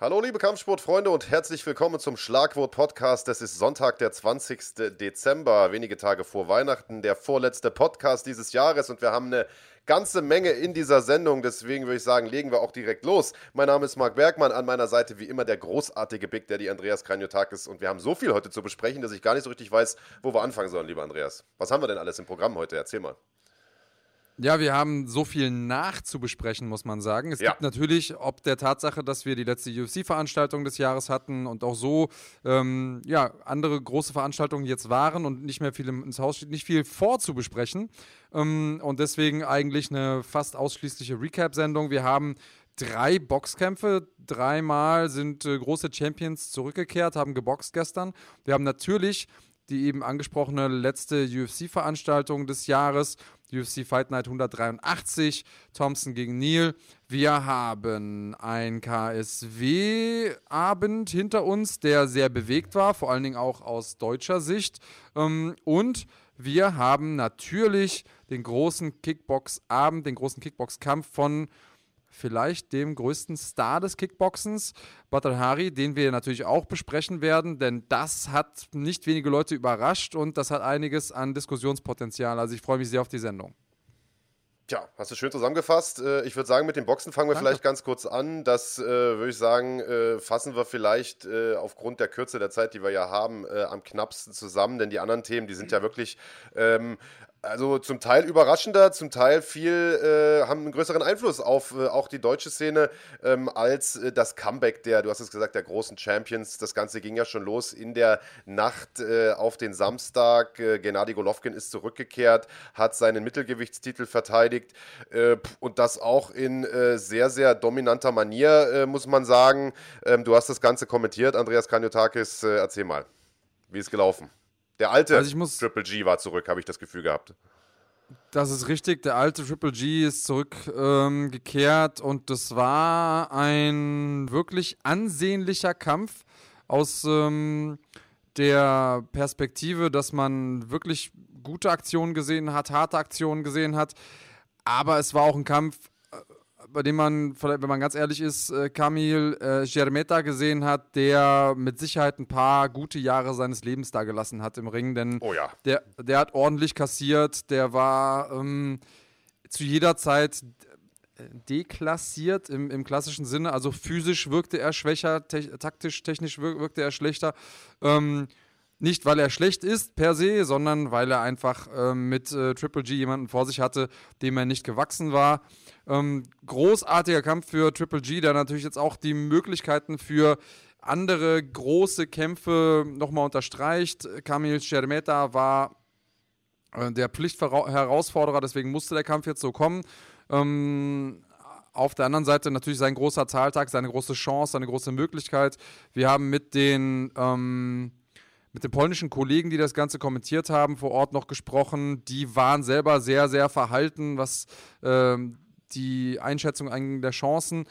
Hallo liebe Kampfsportfreunde und herzlich willkommen zum Schlagwort Podcast. Es ist Sonntag, der 20. Dezember, wenige Tage vor Weihnachten, der vorletzte Podcast dieses Jahres und wir haben eine ganze Menge in dieser Sendung. Deswegen würde ich sagen, legen wir auch direkt los. Mein Name ist Marc Bergmann, an meiner Seite wie immer der großartige Big Daddy Andreas Kranjotakis und wir haben so viel heute zu besprechen, dass ich gar nicht so richtig weiß, wo wir anfangen sollen, lieber Andreas. Was haben wir denn alles im Programm heute? Erzähl mal. Ja, wir haben so viel nachzubesprechen, muss man sagen. Es Ja. gibt natürlich, ob der Tatsache, dass wir die letzte UFC-Veranstaltung des Jahres hatten und auch so ähm, ja, andere große Veranstaltungen jetzt waren und nicht mehr viel ins Haus steht, nicht viel vorzubesprechen. Ähm, und deswegen eigentlich eine fast ausschließliche Recap-Sendung. Wir haben drei Boxkämpfe. Dreimal sind äh, große Champions zurückgekehrt, haben geboxt gestern. Wir haben natürlich die eben angesprochene letzte UFC-Veranstaltung des Jahres, UFC Fight Night 183, Thompson gegen Neil. Wir haben ein KSW-Abend hinter uns, der sehr bewegt war, vor allen Dingen auch aus deutscher Sicht. Ähm, und wir haben natürlich den großen Kickbox-Abend, den großen Kickbox-Kampf von vielleicht dem größten Star des Kickboxens, Badr Hari, den wir natürlich auch besprechen werden, denn das hat nicht wenige Leute überrascht und das hat einiges an Diskussionspotenzial. Also ich freue mich sehr auf die Sendung. Tja, hast du schön zusammengefasst. Äh, Ich würde sagen, mit dem Boxen fangen wir Danke. vielleicht ganz kurz an. Das äh, würde ich sagen, äh, fassen wir vielleicht äh, aufgrund der Kürze der Zeit, die wir ja haben, am knappsten zusammen. Denn die anderen Themen, die sind ja wirklich ähm, also zum Teil überraschender, zum Teil viel, äh, haben einen größeren Einfluss auf äh, auch die deutsche Szene ähm, als äh, das Comeback der, du hast es gesagt, der großen Champions. Das Ganze ging ja schon los in der Nacht äh, auf den Samstag. Äh, Gennady Golovkin ist zurückgekehrt, hat seinen Mittelgewichtstitel verteidigt äh, und das auch in sehr, sehr dominanter Manier, muss man sagen. Ähm, du hast das Ganze kommentiert, Andreas Kanyotakis, äh, erzähl mal, wie ist gelaufen? Der alte Also muss- Triple G war zurück, habe ich das Gefühl gehabt. Das ist richtig, der alte Triple G ist zurückgekehrt ähm, und das war ein wirklich ansehnlicher Kampf aus ähm, der Perspektive, dass man wirklich gute Aktionen gesehen hat, harte Aktionen gesehen hat, aber es war auch ein Kampf, bei dem man, wenn man ganz ehrlich ist, äh, Kamil äh, Germeta gesehen hat, der mit Sicherheit ein paar gute Jahre seines Lebens da gelassen hat im Ring, denn Oh ja. der, der hat ordentlich kassiert, der war ähm, zu jeder Zeit äh, deklassiert im, im klassischen Sinne. Also physisch wirkte er schwächer, te taktisch, technisch wir wirkte er schlechter. Ähm, nicht, weil er schlecht ist per se, sondern weil er einfach ähm, mit äh, Triple G jemanden vor sich hatte, dem er nicht gewachsen war. Ähm, großartiger Kampf für Triple G, der natürlich jetzt auch die Möglichkeiten für andere große Kämpfe nochmal unterstreicht. Kamil Schermeta war äh, der Pflichtherausforderer, deswegen musste der Kampf jetzt so kommen. Ähm, auf der anderen Seite natürlich sein großer Zahltag, seine große Chance, seine große Möglichkeit. Wir haben mit den, ähm, mit den polnischen Kollegen, die das Ganze kommentiert haben, vor Ort noch gesprochen. Die waren selber sehr, sehr verhalten, was ähm, die Einschätzung der Chancen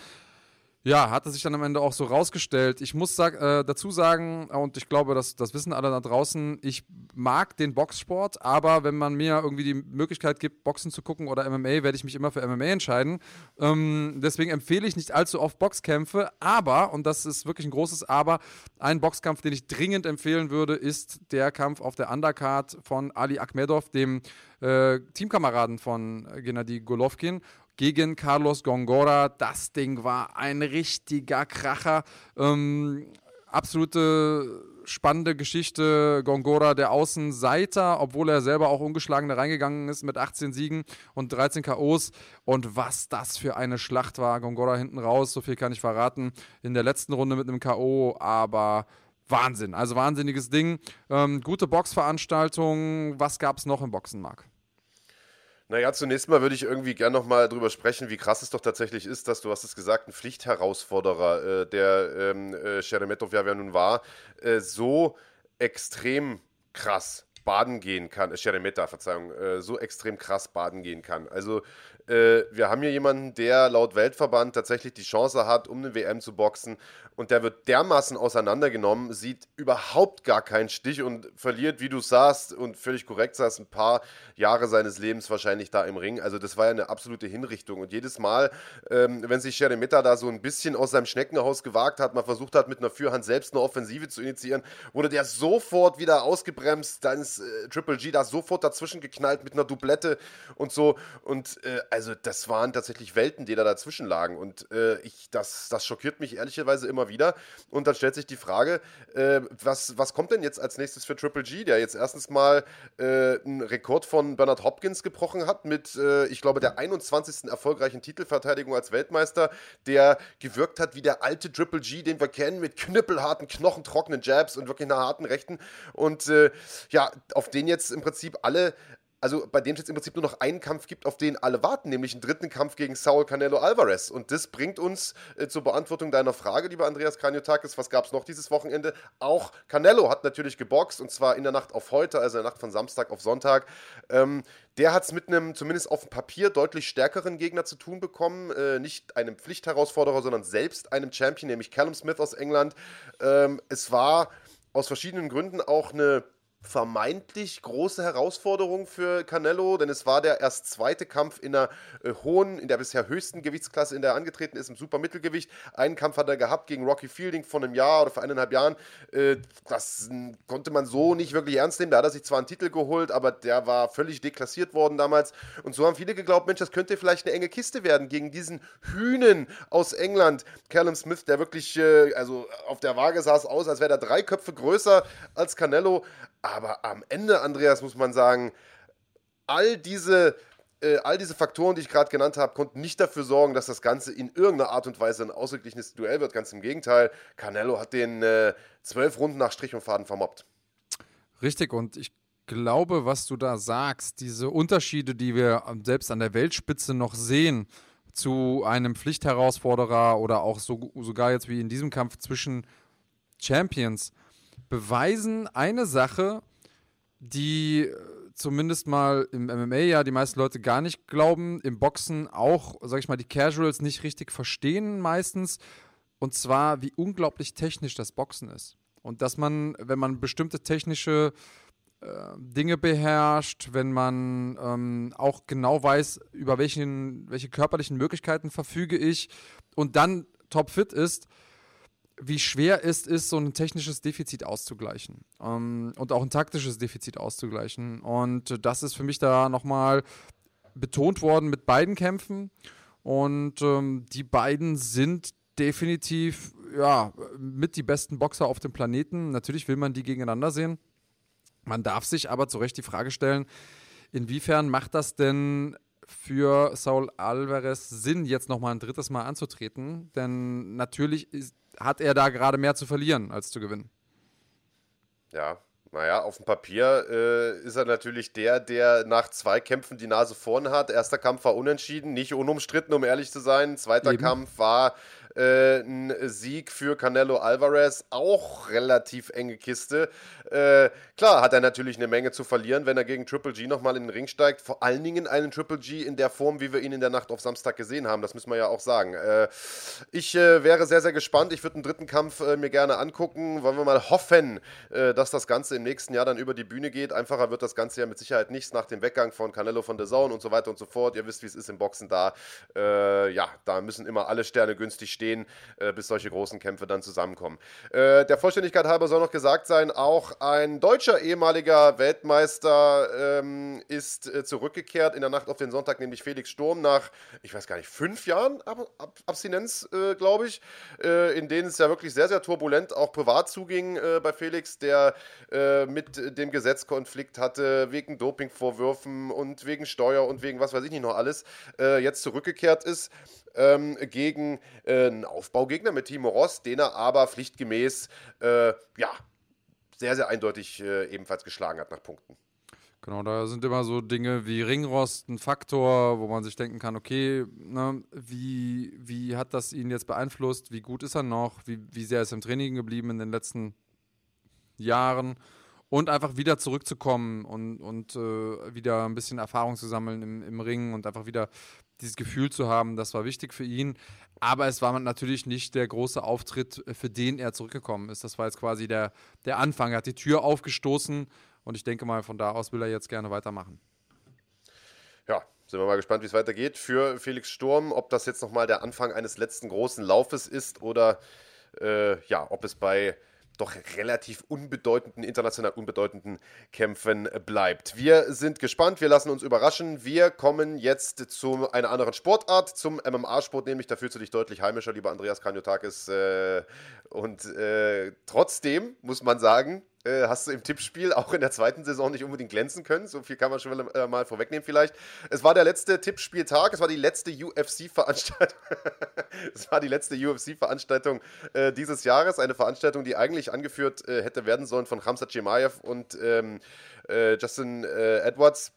ja, hatte sich dann am Ende auch so rausgestellt. Ich muss sag, äh, dazu sagen, und ich glaube, das, das wissen alle da draußen, ich mag den Boxsport, aber wenn man mir irgendwie die Möglichkeit gibt, Boxen zu gucken oder MMA, werde ich mich immer für MMA entscheiden. Ähm, deswegen empfehle ich nicht allzu oft Boxkämpfe, aber, und das ist wirklich ein großes Aber, ein Boxkampf, den ich dringend empfehlen würde, ist der Kampf auf der Undercard von Ali Akhmedov, dem äh, Teamkameraden von äh, Gennady Golovkin gegen Carlos Gongora. Das Ding war ein richtiger Kracher. Ähm, absolute spannende Geschichte. Gongora, der Außenseiter, obwohl er selber auch ungeschlagen reingegangen ist mit 18 Siegen und 13 K.O.s. Und was das für eine Schlacht war. Gongora hinten raus, so viel kann ich verraten. In der letzten Runde mit einem K.O., aber. Wahnsinn, also wahnsinniges Ding. Ähm, gute Boxveranstaltung. Was gab es noch im Boxen, Marc? Naja, zunächst mal würde ich irgendwie gern nochmal drüber sprechen, wie krass es doch tatsächlich ist, dass du hast es gesagt, ein Pflichtherausforderer, äh, der ähm, äh, Sheremetov ja wer nun war, äh, so extrem krass baden gehen kann, äh, Sheremeta, Verzeihung, äh, so extrem krass baden gehen kann. Also äh, wir haben hier jemanden, der laut Weltverband tatsächlich die Chance hat, um eine WM zu boxen. Und der wird dermaßen auseinandergenommen, sieht überhaupt gar keinen Stich und verliert, wie du sagst und völlig korrekt sagst, ein paar Jahre seines Lebens wahrscheinlich da im Ring. Also das war ja eine absolute Hinrichtung. Und jedes Mal, ähm, wenn sich Sheremeta da so ein bisschen aus seinem Schneckenhaus gewagt hat, mal versucht hat, mit einer Fürhand selbst eine Offensive zu initiieren, wurde der sofort wieder ausgebremst, dann ist äh, Triple G da sofort dazwischen geknallt mit einer Doublette und so. Und äh, also das waren tatsächlich Welten, die da dazwischen lagen. Und äh, ich, das, das schockiert mich ehrlicherweise immer wieder. Und dann stellt sich die Frage, äh, was, was kommt denn jetzt als nächstes für Triple G, der jetzt erstens mal äh, einen Rekord von Bernard Hopkins gebrochen hat mit, äh, ich glaube, der 21. erfolgreichen Titelverteidigung als Weltmeister, der gewirkt hat wie der alte Triple G, den wir kennen, mit knüppelharten, knochentrockenen Jabs und wirklich einer harten Rechten. Und äh, ja, auf den jetzt im Prinzip alle also bei dem es jetzt im Prinzip nur noch einen Kampf gibt, auf den alle warten, nämlich einen dritten Kampf gegen Saul Canelo Alvarez. Und das bringt uns äh, zur Beantwortung deiner Frage, lieber Andreas Kraniotakis, was gab es noch dieses Wochenende? Auch Canelo hat natürlich geboxt und zwar in der Nacht auf heute, also in der Nacht von Samstag auf Sonntag. Ähm, der hat es mit einem, zumindest auf dem Papier, deutlich stärkeren Gegner zu tun bekommen. Äh, nicht einem Pflichtherausforderer, sondern selbst einem Champion, nämlich Callum Smith aus England. Ähm, es war aus verschiedenen Gründen auch eine vermeintlich große Herausforderung für Canelo, denn es war der erst zweite Kampf in der äh, hohen, in der bisher höchsten Gewichtsklasse, in der er angetreten ist, im Supermittelgewicht. Einen Kampf hat er gehabt gegen Rocky Fielding vor einem Jahr oder vor eineinhalb Jahren. Äh, das konnte man so nicht wirklich ernst nehmen. Da hat er sich zwar einen Titel geholt, aber der war völlig deklassiert worden damals. Und so haben viele geglaubt, Mensch, das könnte vielleicht eine enge Kiste werden gegen diesen Hühnen aus England. Callum Smith, der wirklich, äh, also auf der Waage es aus, als wäre er drei Köpfe größer als Canelo. Aber am Ende, Andreas, muss man sagen, all diese, äh, all diese Faktoren, die ich gerade genannt habe, konnten nicht dafür sorgen, dass das Ganze in irgendeiner Art und Weise ein ausgeglichenes Duell wird. Ganz im Gegenteil, Canelo hat den äh, zwölf Runden nach Strich und Faden vermobbt. Richtig, und ich glaube, was du da sagst, diese Unterschiede, die wir selbst an der Weltspitze noch sehen, zu einem Pflichtherausforderer oder auch so, sogar jetzt wie in diesem Kampf zwischen Champions, beweisen eine Sache, die äh, zumindest mal im MMA ja die meisten Leute gar nicht glauben, im Boxen auch, sag ich mal, die Casuals nicht richtig verstehen meistens. Und zwar, wie unglaublich technisch das Boxen ist. Und dass man, wenn man bestimmte technische äh, Dinge beherrscht, wenn man ähm, auch genau weiß, über welchen, welche körperlichen Möglichkeiten verfüge ich und dann topfit ist, wie schwer es ist, so ein technisches Defizit auszugleichen ähm, und auch ein taktisches Defizit auszugleichen. Und das ist für mich da nochmal betont worden mit beiden Kämpfen. Und ähm, die beiden sind definitiv ja, mit die besten Boxer auf dem Planeten. Natürlich will man die gegeneinander sehen. Man darf sich aber zu Recht die Frage stellen, inwiefern macht das denn für Saul Alvarez Sinn, jetzt nochmal ein drittes Mal anzutreten? Denn natürlich ist, hat er da gerade mehr zu verlieren als zu gewinnen. Ja, naja, auf dem Papier äh, ist er natürlich der, der nach zwei Kämpfen die Nase vorn hat. Erster Kampf war unentschieden, nicht unumstritten, um ehrlich zu sein. Zweiter Eben. Kampf war äh, ein Sieg für Canelo Alvarez, auch relativ enge Kiste. Äh, klar, hat er natürlich eine Menge zu verlieren, wenn er gegen Triple G nochmal in den Ring steigt. Vor allen Dingen einen Triple G in der Form, wie wir ihn in der Nacht auf Samstag gesehen haben. Das müssen wir ja auch sagen. Äh, ich äh, wäre sehr, sehr gespannt. Ich würde einen dritten Kampf äh, mir gerne angucken. Wollen wir mal hoffen, äh, dass das Ganze im nächsten Jahr dann über die Bühne geht. Einfacher wird das Ganze ja mit Sicherheit nicht nach dem Weggang von Canelo von der Zone und so weiter und so fort. Ihr wisst, wie es ist im Boxen da. ja, da müssen immer alle Sterne günstig stehen, bis solche großen Kämpfe dann zusammenkommen. der Vollständigkeit halber soll noch gesagt sein, auch ein deutscher ehemaliger Weltmeister ähm, ist äh, zurückgekehrt in der Nacht auf den Sonntag, nämlich Felix Sturm, nach, ich weiß gar nicht, fünf Jahren Ab Ab Abstinenz, äh, glaube ich, äh, in denen es ja wirklich sehr, sehr turbulent auch privat zuging äh, bei Felix, der äh, mit dem Gesetz Konflikt hatte, wegen Dopingvorwürfen und wegen Steuer und wegen was weiß ich nicht noch alles, äh, jetzt zurückgekehrt ist. Ähm, gegen einen Aufbaugegner mit Timo Ross, den er aber pflichtgemäß ja, sehr, sehr eindeutig äh, ebenfalls geschlagen hat nach Punkten. Genau, da sind immer so Dinge wie Ringrost ein Faktor, wo man sich denken kann, okay, ne, wie, wie hat das ihn jetzt beeinflusst? Wie gut ist er noch? Wie, wie sehr ist er im Training geblieben in den letzten Jahren? und einfach wieder zurückzukommen und, und äh, wieder ein bisschen Erfahrung zu sammeln im, im Ring und einfach wieder dieses Gefühl zu haben, das war wichtig für ihn. Aber es war natürlich nicht der große Auftritt, für den er zurückgekommen ist. Das war jetzt quasi der, der Anfang. Er hat die Tür aufgestoßen und ich denke mal, von da aus will er jetzt gerne weitermachen. Ja, sind wir mal gespannt, wie es weitergeht für Felix Sturm. Ob das jetzt nochmal der Anfang eines letzten großen Laufes ist oder äh, ja, ob es bei doch relativ unbedeutenden, international unbedeutenden Kämpfen bleibt. Wir sind gespannt, wir lassen uns überraschen. Wir kommen jetzt zu einer anderen Sportart, zum MMA-Sport, nämlich da fühlst du dich deutlich heimischer, lieber Andreas Kaniotakis. Äh, und äh, trotzdem muss man sagen, äh, hast du im Tippspiel auch in der zweiten Saison nicht unbedingt glänzen können. So viel kann man schon mal, äh, vorwegnehmen vielleicht. Es war der letzte Tippspieltag, es war die letzte UFC-Veranstaltung. es war die letzte UFC-Veranstaltung äh, dieses Jahres. Eine Veranstaltung, die eigentlich angeführt äh, hätte werden sollen von Hamza Chimaev und ähm, äh, Justin Edwards.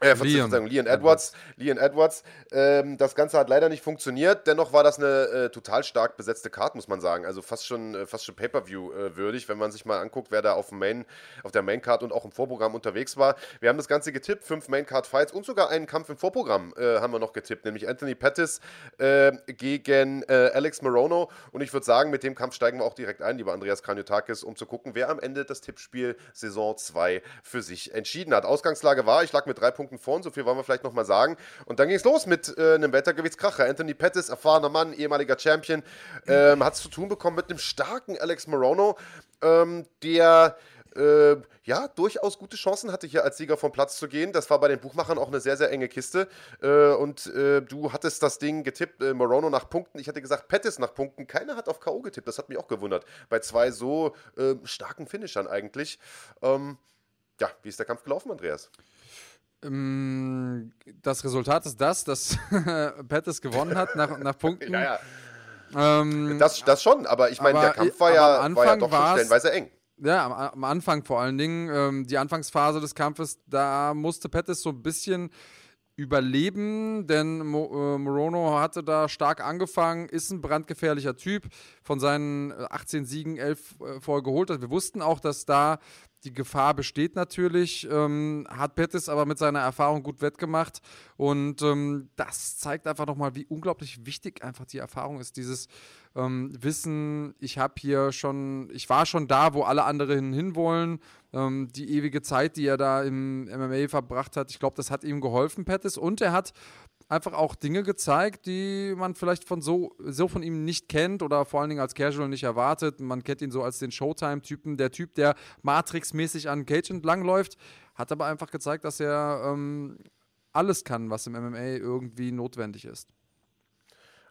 Äh, Liam. Leon Edwards. Leon Edwards. Ähm, das Ganze hat leider nicht funktioniert. Dennoch war das eine äh, total stark besetzte Card, muss man sagen. Also fast schon, äh, fast schon Pay-Per-View äh, würdig, wenn man sich mal anguckt, wer da auf, dem Main, auf der Main-Card und auch im Vorprogramm unterwegs war. Wir haben das Ganze getippt. Fünf Main-Card-Fights und sogar einen Kampf im Vorprogramm äh, haben wir noch getippt, nämlich Anthony Pettis äh, gegen Alex Morono. Und ich würde sagen, mit dem Kampf steigen wir auch direkt ein, lieber Andreas Kanyotakis, um zu gucken, wer am Ende das Tippspiel Saison 2 für sich entschieden hat. Ausgangslage war, ich lag mit drei Punkten Punkten vorn, so viel wollen wir vielleicht nochmal sagen. Und dann ging es los mit äh, einem Wettergewichtskracher. Anthony Pettis, erfahrener Mann, ehemaliger Champion, ähm, hat es zu tun bekommen mit einem starken Alex Morono, ähm, der äh, ja, durchaus gute Chancen hatte, hier als Sieger vom Platz zu gehen. Das war bei den Buchmachern auch eine sehr, sehr enge Kiste. Äh, und äh, du hattest das Ding getippt, äh, Morono nach Punkten. Ich hatte gesagt, Pettis nach Punkten. Keiner hat auf K.O. getippt. Das hat mich auch gewundert. Bei zwei so äh, starken Finishern eigentlich. Ähm, ja, wie ist der Kampf gelaufen, Andreas? Ähm, das Resultat ist das, dass Pettis gewonnen hat nach, nach Punkten. ja, ja. Ähm, das, das schon, aber ich meine, der Kampf war ja, war ja doch schon stellenweise eng. Ja, am, am, Anfang vor allen Dingen. Ähm, die Anfangsphase des Kampfes, da musste Pettis so ein bisschen überleben, denn Mo, äh, Morono hatte da stark angefangen, ist ein brandgefährlicher Typ, von seinen 18 Siegen 11 äh, vorher geholt hat. Wir wussten auch, dass da die Gefahr besteht natürlich, ähm, hat Pettis aber mit seiner Erfahrung gut wettgemacht. Und ähm, das zeigt einfach nochmal, wie unglaublich wichtig einfach die Erfahrung ist, dieses ähm, Wissen, ich habe hier schon, ich war schon da, wo alle anderen hinwollen, ähm, die ewige Zeit, die er da im MMA verbracht hat, ich glaube, das hat ihm geholfen, Pettis. Und er hat einfach auch Dinge gezeigt, die man vielleicht von so, so von ihm nicht kennt oder vor allen Dingen als Casual nicht erwartet. Man kennt ihn so als den Showtime-Typen, der Typ, der Matrix-mäßig an Cage entlangläuft, hat aber einfach gezeigt, dass er ähm, alles kann, was im MMA irgendwie notwendig ist.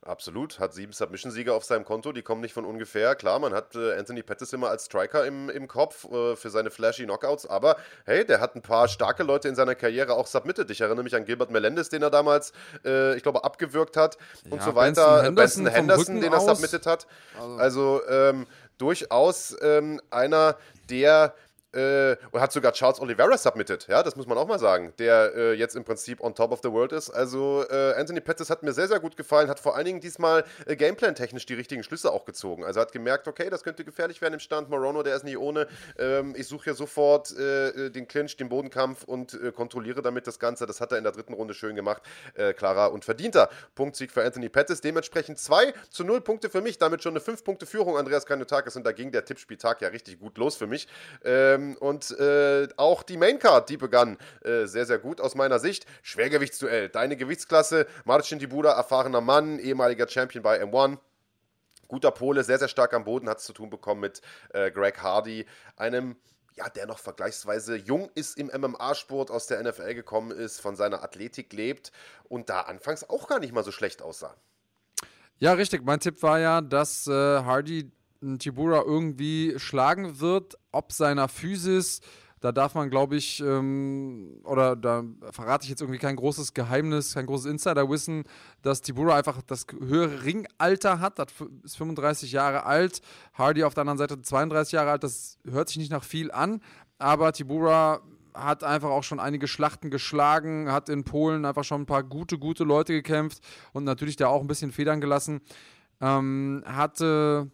Absolut, hat sieben Submission-Sieger auf seinem Konto, die kommen nicht von ungefähr. Klar, man hat äh, Anthony Pettis immer als Striker im, im Kopf äh, für seine flashy Knockouts, aber hey, der hat ein paar starke Leute in seiner Karriere auch submitted. Ich erinnere mich an Gilbert Melendez, den er damals, äh, ich glaube, abgewürgt hat ja, und so weiter. Benson Henderson, Benson Henderson den er submitted hat. Also, also ähm, durchaus ähm, einer, der äh, und hat sogar Charles Oliveira submitted, ja, das muss man auch mal sagen, der äh, jetzt im Prinzip on top of the world ist. Also äh, Anthony Pettis hat mir sehr, sehr gut gefallen, hat vor allen Dingen diesmal äh, Gameplan-technisch die richtigen Schlüsse auch gezogen. Also hat gemerkt, okay, das könnte gefährlich werden im Stand. Morono, der ist nicht ohne. Ähm, ich suche hier sofort äh, äh, den Clinch, den Bodenkampf und kontrolliere damit das Ganze. Das hat er in der dritten Runde schön gemacht. klarer und verdienter Punktsieg für Anthony Pettis. Dementsprechend 2 zu 0 Punkte für mich, damit schon eine 5 Punkte Führung Andreas Kanotakis und da ging der Tippspieltag ja richtig gut los für mich. Ähm, ähm, und äh, auch die Maincard, die begann äh, sehr, sehr gut aus meiner Sicht. Schwergewichtsduell, deine Gewichtsklasse, Marcin Dibuda, erfahrener Mann, ehemaliger Champion bei M1. Guter Pole, sehr, sehr stark am Boden, hat es zu tun bekommen mit äh, Greg Hardy, einem ja, der noch vergleichsweise jung ist im MMA-Sport, aus der NFL gekommen ist, von seiner Athletik lebt und da anfangs auch gar nicht mal so schlecht aussah. Ja, richtig. Mein Tipp war ja, dass äh, Hardy Tibura irgendwie schlagen wird, ob seiner Physis. Da darf man, glaube ich, ähm, oder da verrate ich jetzt irgendwie kein großes Geheimnis, kein großes Insiderwissen, dass Tibura einfach das höhere Ringalter hat. Das ist 35 Jahre alt. Hardy auf der anderen Seite 32 Jahre alt. Das hört sich nicht nach viel an. Aber Tibura hat einfach auch schon einige Schlachten geschlagen, hat in Polen einfach schon ein paar gute, gute Leute gekämpft und natürlich da auch ein bisschen Federn gelassen. Ähm, hatte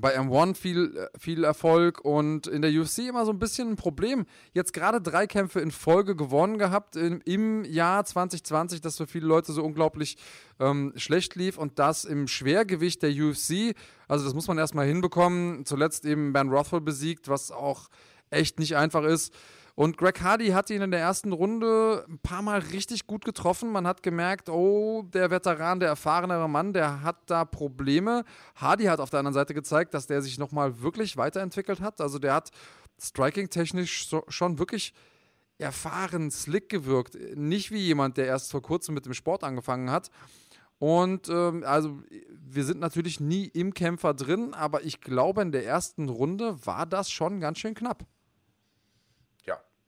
bei M1 viel, viel Erfolg und in der UFC immer so ein bisschen ein Problem. Jetzt gerade drei Kämpfe in Folge gewonnen gehabt im, im Jahr 2020, das für viele Leute so unglaublich ähm, schlecht lief und das im Schwergewicht der UFC. Also das muss man erstmal hinbekommen. Zuletzt eben Ben Rothwell besiegt, was auch echt nicht einfach ist. Und Greg Hardy hat ihn in der ersten Runde ein paar Mal richtig gut getroffen. Man hat gemerkt, oh, der Veteran, der erfahrenere Mann, der hat da Probleme. Hardy hat auf der anderen Seite gezeigt, dass der sich nochmal wirklich weiterentwickelt hat. Also der hat striking-technisch so, schon wirklich erfahren, slick gewirkt. Nicht wie jemand, der erst vor kurzem mit dem Sport angefangen hat. Und ähm, also wir sind natürlich nie im Kämpfer drin, aber ich glaube, in der ersten Runde war das schon ganz schön knapp.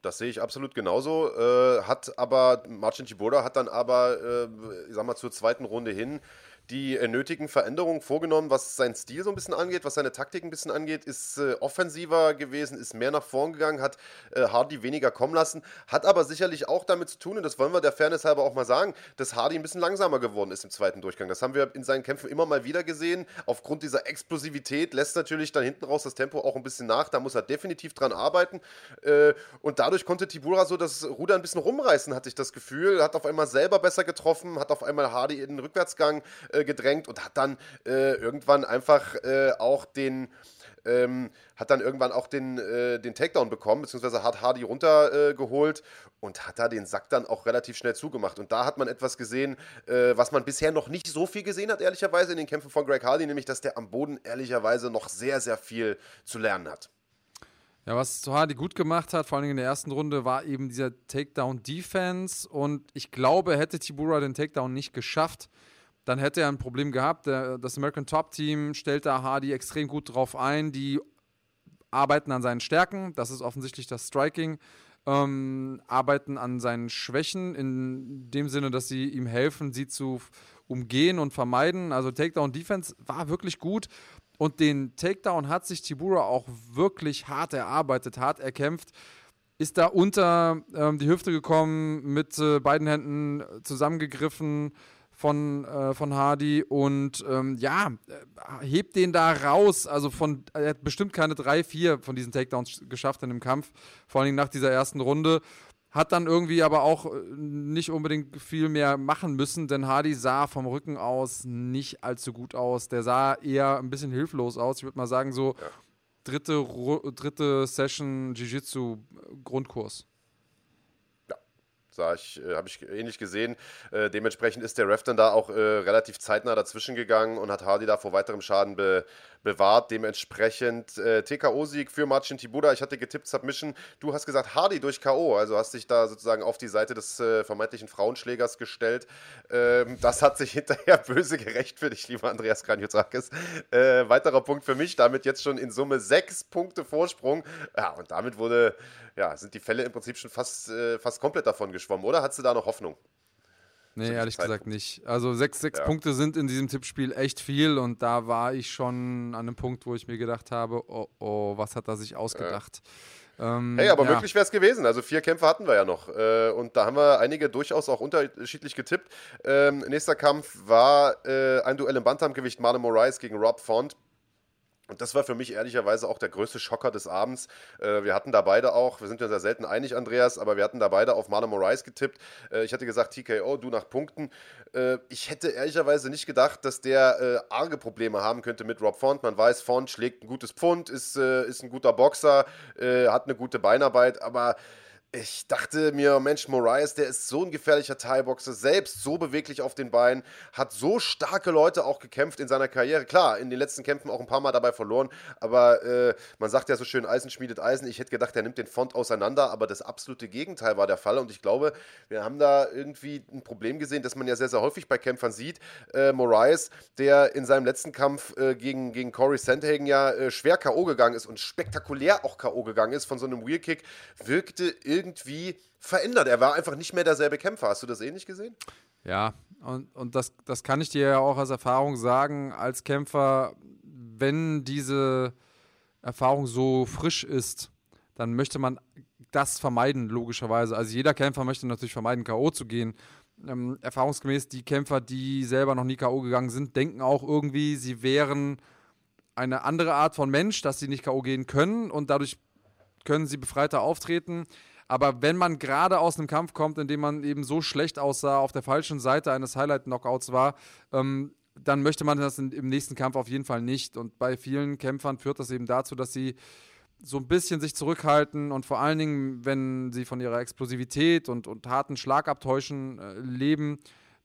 Das sehe ich absolut genauso. Äh, hat aber, Marcin Tiboda hat dann aber, äh, ich sag mal, zur zweiten Runde hin die äh, nötigen Veränderungen vorgenommen, was seinen Stil so ein bisschen angeht, was seine Taktik ein bisschen angeht, ist äh, offensiver gewesen, ist mehr nach vorn gegangen, hat äh, Hardy weniger kommen lassen, hat aber sicherlich auch damit zu tun, und das wollen wir der Fairness halber auch mal sagen, dass Hardy ein bisschen langsamer geworden ist im zweiten Durchgang. Das haben wir in seinen Kämpfen immer mal wieder gesehen. Aufgrund dieser Explosivität lässt natürlich dann hinten raus das Tempo auch ein bisschen nach. Da muss er definitiv dran arbeiten. Äh, und dadurch konnte Tibura so das Ruder ein bisschen rumreißen, hatte ich das Gefühl. Hat auf einmal selber besser getroffen, hat auf einmal Hardy in den Rückwärtsgang äh, gedrängt und hat dann äh, irgendwann einfach äh, auch den. Ähm, hat dann irgendwann auch den, äh, den Takedown bekommen, beziehungsweise hat Hardy runtergeholt und hat da den Sack dann auch relativ schnell zugemacht. Und da hat man etwas gesehen, äh, was man bisher noch nicht so viel gesehen hat, ehrlicherweise, in den Kämpfen von Greg Hardy, nämlich, dass der am Boden ehrlicherweise noch sehr, sehr viel zu lernen hat. Ja, was Hardy gut gemacht hat, vor allem in der ersten Runde, war eben dieser Takedown-Defense. Und ich glaube, hätte Tibura den Takedown nicht geschafft, dann hätte er ein Problem gehabt. das American Top Team stellt da Hardy extrem gut drauf ein. Die arbeiten an seinen Stärken, das ist offensichtlich das Striking, ähm, arbeiten an seinen Schwächen in dem Sinne, dass sie ihm helfen, sie zu umgehen und vermeiden. Also Takedown Defense war wirklich gut. Und den Takedown hat sich Tibura auch wirklich hart erarbeitet, hart erkämpft. Ist da unter ähm, die Hüfte gekommen, mit äh, beiden Händen zusammengegriffen, von, äh, von Hardy und ähm, ja, äh, hebt den da raus. Also von, er hat bestimmt keine drei, vier von diesen Takedowns geschafft in dem Kampf, vor allem nach dieser ersten Runde. Hat dann irgendwie aber auch äh, nicht unbedingt viel mehr machen müssen, denn Hardy sah vom Rücken aus nicht allzu gut aus. Der sah eher ein bisschen hilflos aus. Ich würde mal sagen, so dritte, dritte Session Jiu-Jitsu Grundkurs sah ich, äh, habe ich ähnlich gesehen. Äh, dementsprechend ist der Ref dann da auch äh, relativ zeitnah dazwischen gegangen und hat Hardy da vor weiterem Schaden be, bewahrt. Dementsprechend äh, TKO-Sieg für Marcin Tibuda. Ich hatte getippt Submission. Du hast gesagt Hardy durch K.O., also hast dich da sozusagen auf die Seite des äh, vermeintlichen Frauenschlägers gestellt. Ähm, das hat sich hinterher böse gerecht für dich, lieber Andreas Kranjotzakis. Äh, weiterer Punkt für mich, damit jetzt schon in Summe sechs Punkte Vorsprung. Ja, und damit wurde, ja, sind die Fälle im Prinzip schon fast, äh, fast komplett davon geschwommen, oder? Hattest du da noch Hoffnung? Nee, ehrlich gesagt nicht. Also sechs, sechs ja. Punkte sind in diesem Tippspiel echt viel und da war ich schon an einem Punkt, wo ich mir gedacht habe, oh, oh, was hat er sich ausgedacht? Ja. Ähm, hey, aber ja. möglich wäre es gewesen. Also vier Kämpfe hatten wir ja noch. Äh, und da haben wir einige durchaus auch unterschiedlich getippt. Ähm, nächster Kampf war äh, ein Duell im Bantamgewicht Marlon Moraes gegen Rob Font. Und das war für mich ehrlicherweise auch der größte Schocker des Abends. Äh, wir hatten da beide auch, wir sind ja selten einig, Andreas, aber wir hatten da beide auf Marlon Moraes getippt. Äh, ich hatte gesagt, TKO, du nach Punkten. Äh, ich hätte ehrlicherweise nicht gedacht, dass der arge Probleme haben könnte mit Rob Font. Man weiß, Font schlägt ein gutes Pfund, ist, ist ein guter Boxer, hat eine gute Beinarbeit, aber ich dachte mir, Mensch, Moraes, der ist so ein gefährlicher Thai-Boxer, selbst so beweglich auf den Beinen, hat so starke Leute auch gekämpft in seiner Karriere. Klar, in den letzten Kämpfen auch ein paar Mal dabei verloren, aber äh, man sagt ja so schön, Eisen schmiedet Eisen. Ich hätte gedacht, er nimmt den Font auseinander, aber das absolute Gegenteil war der Fall und ich glaube, wir haben da irgendwie ein Problem gesehen, das man ja sehr, sehr häufig bei Kämpfern sieht. Äh, Moraes, der in seinem letzten Kampf äh, gegen, gegen Corey Sandhagen ja äh, schwer K.O. gegangen ist und spektakulär auch K.O. gegangen ist von so einem Wheelkick, wirkte irgendwie irgendwie verändert. Er war einfach nicht mehr derselbe Kämpfer. Hast du das ähnlich gesehen? Ja, und, und das, das kann ich dir ja auch aus Erfahrung sagen, als Kämpfer, wenn diese Erfahrung so frisch ist, dann möchte man das vermeiden, logischerweise. Also jeder Kämpfer möchte natürlich vermeiden, K.O. zu gehen. Ähm, erfahrungsgemäß, die Kämpfer, die selber noch nie K.O. gegangen sind, denken auch irgendwie, sie wären eine andere Art von Mensch, dass sie nicht K.O. gehen können und dadurch können sie befreiter auftreten. Aber wenn man gerade aus einem Kampf kommt, in dem man eben so schlecht aussah, auf der falschen Seite eines Highlight-Knockouts war, ähm, dann möchte man das in, im nächsten Kampf auf jeden Fall nicht. Und bei vielen Kämpfern führt das eben dazu, dass sie so ein bisschen sich zurückhalten und vor allen Dingen, wenn sie von ihrer Explosivität und, und harten Schlagabtäuschen äh, leben,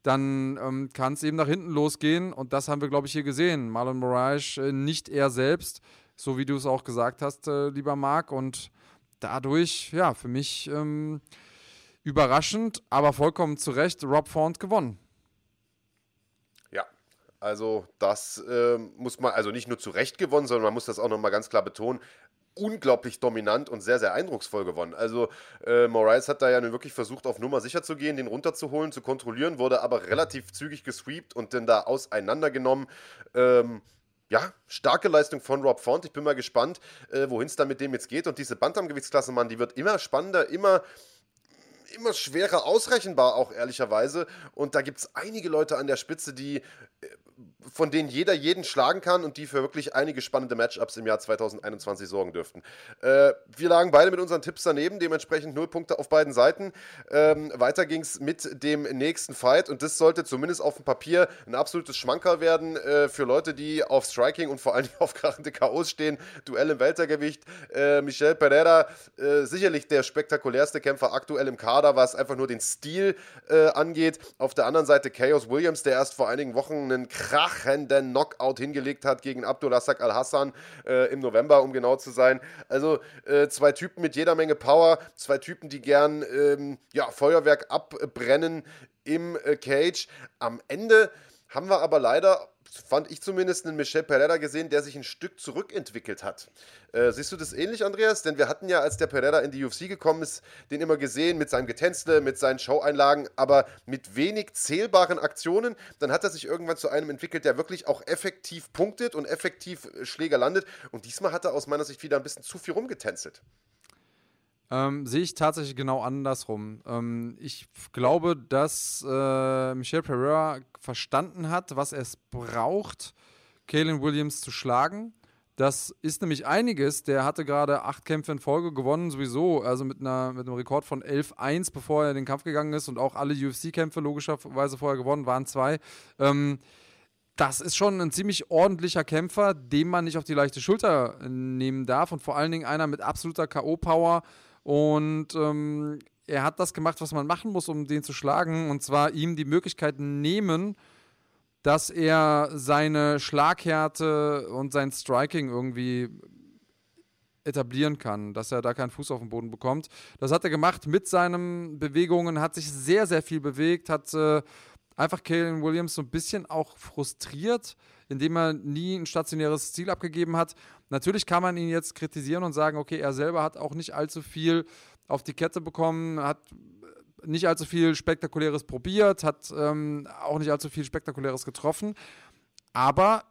dann ähm, kann es eben nach hinten losgehen. Und das haben wir, glaube ich, hier gesehen. Marlon Moraes äh, nicht er selbst, so wie du es auch gesagt hast, äh, lieber Marc. Und dadurch, ja, für mich ähm, überraschend, aber vollkommen zu Recht, Rob Font gewonnen. Ja, also das äh, muss man, also nicht nur zu Recht gewonnen, sondern man muss das auch nochmal ganz klar betonen unglaublich dominant und sehr, sehr eindrucksvoll gewonnen. Also äh, Moraes hat da ja nun wirklich versucht, auf Nummer sicher zu gehen, den runterzuholen, zu kontrollieren, wurde aber relativ zügig gesweept und dann da auseinandergenommen. Ähm, ja, starke Leistung von Rob Font. Ich bin mal gespannt, äh, wohin es da mit dem jetzt geht. Und diese Bantamgewichtsklasse, Mann, die wird immer spannender, immer immer schwerer ausrechenbar, auch ehrlicherweise. Und da gibt es einige Leute an der Spitze, die äh, von denen jeder jeden schlagen kann und die für wirklich einige spannende Matchups im Jahr 2021 sorgen dürften. Äh, wir lagen beide mit unseren Tipps daneben, dementsprechend null Punkte auf beiden Seiten. Ähm, weiter ging es mit dem nächsten Fight und das sollte zumindest auf dem Papier ein absolutes Schmankerl werden äh, für Leute, die auf Striking und vor allem auf krachende K.O.s stehen. Duell im Weltergewicht. Äh, Michel Pereira, äh, sicherlich der spektakulärste Kämpfer aktuell im Kader, was einfach nur den Stil äh, angeht. Auf der anderen Seite Chaos Williams, der erst vor einigen Wochen einen krachenden Knockout hingelegt hat gegen Abdullah Al-Hassan äh, im November, um genau zu sein. Also äh, zwei Typen mit jeder Menge Power, zwei Typen, die gern ähm, ja, Feuerwerk abbrennen im äh, Cage. Am Ende haben wir aber leider fand ich zumindest einen Michel Pereira gesehen, der sich ein Stück zurückentwickelt hat. Äh, siehst du das ähnlich, Andreas? Denn wir hatten ja, als der Pereira in die UFC gekommen ist, den immer gesehen mit seinem Getänzle, mit seinen Showeinlagen, aber mit wenig zählbaren Aktionen. Dann hat er sich irgendwann zu einem entwickelt, der wirklich auch effektiv punktet und effektiv äh, Schläger landet. Und diesmal hat er aus meiner Sicht wieder ein bisschen zu viel rumgetänzelt. Ähm, sehe ich tatsächlich genau andersrum. Ähm, ich glaube, dass äh, Michel Pereira verstanden hat, was es braucht, Kalen Williams zu schlagen. Das ist nämlich einiges. Der hatte gerade acht Kämpfe in Folge gewonnen, sowieso. Also mit, einer, mit einem Rekord von 11-1, bevor er in den Kampf gegangen ist. Und auch alle UFC-Kämpfe logischerweise vorher gewonnen, waren zwei. Ähm, das ist schon ein ziemlich ordentlicher Kämpfer, den man nicht auf die leichte Schulter nehmen darf. Und vor allen Dingen einer mit absoluter K.O.-Power und ähm, er hat das gemacht, was man machen muss, um den zu schlagen. Und zwar ihm die Möglichkeit nehmen, dass er seine Schlaghärte und sein Striking irgendwie etablieren kann, dass er da keinen Fuß auf den Boden bekommt. Das hat er gemacht mit seinen Bewegungen, hat sich sehr, sehr viel bewegt, hat äh, einfach Kalen Williams so ein bisschen auch frustriert, indem er nie ein stationäres Ziel abgegeben hat. Natürlich kann man ihn jetzt kritisieren und sagen, okay, er selber hat auch nicht allzu viel auf die Kette bekommen, hat nicht allzu viel Spektakuläres probiert, hat ähm, auch nicht allzu viel Spektakuläres getroffen. Aber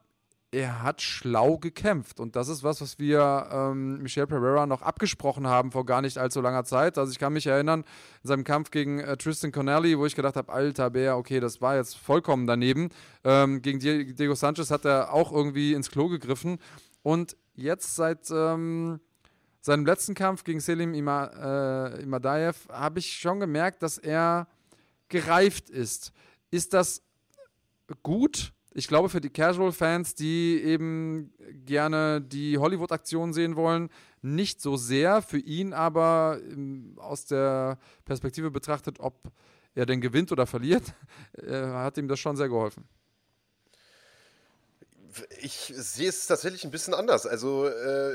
er hat schlau gekämpft. Und das ist was, was wir ähm, Michel Pereira noch abgesprochen haben vor gar nicht allzu langer Zeit. Also ich kann mich erinnern, in seinem Kampf gegen äh, Tristan Connelly, wo ich gedacht habe, alter Bär, okay, das war jetzt vollkommen daneben. Ähm, gegen Diego Sanchez hat er auch irgendwie ins Klo gegriffen. Und jetzt seit ähm, seinem letzten Kampf gegen Selim Ima, äh, Imadaev habe ich schon gemerkt, dass er gereift ist. Ist das gut? Ich glaube, für die Casual-Fans, die eben gerne die Hollywood-Aktion sehen wollen, nicht so sehr. Für ihn aber ähm, aus der Perspektive betrachtet, ob er denn gewinnt oder verliert, äh, hat ihm das schon sehr geholfen ich sehe es tatsächlich ein bisschen anders. Also, äh,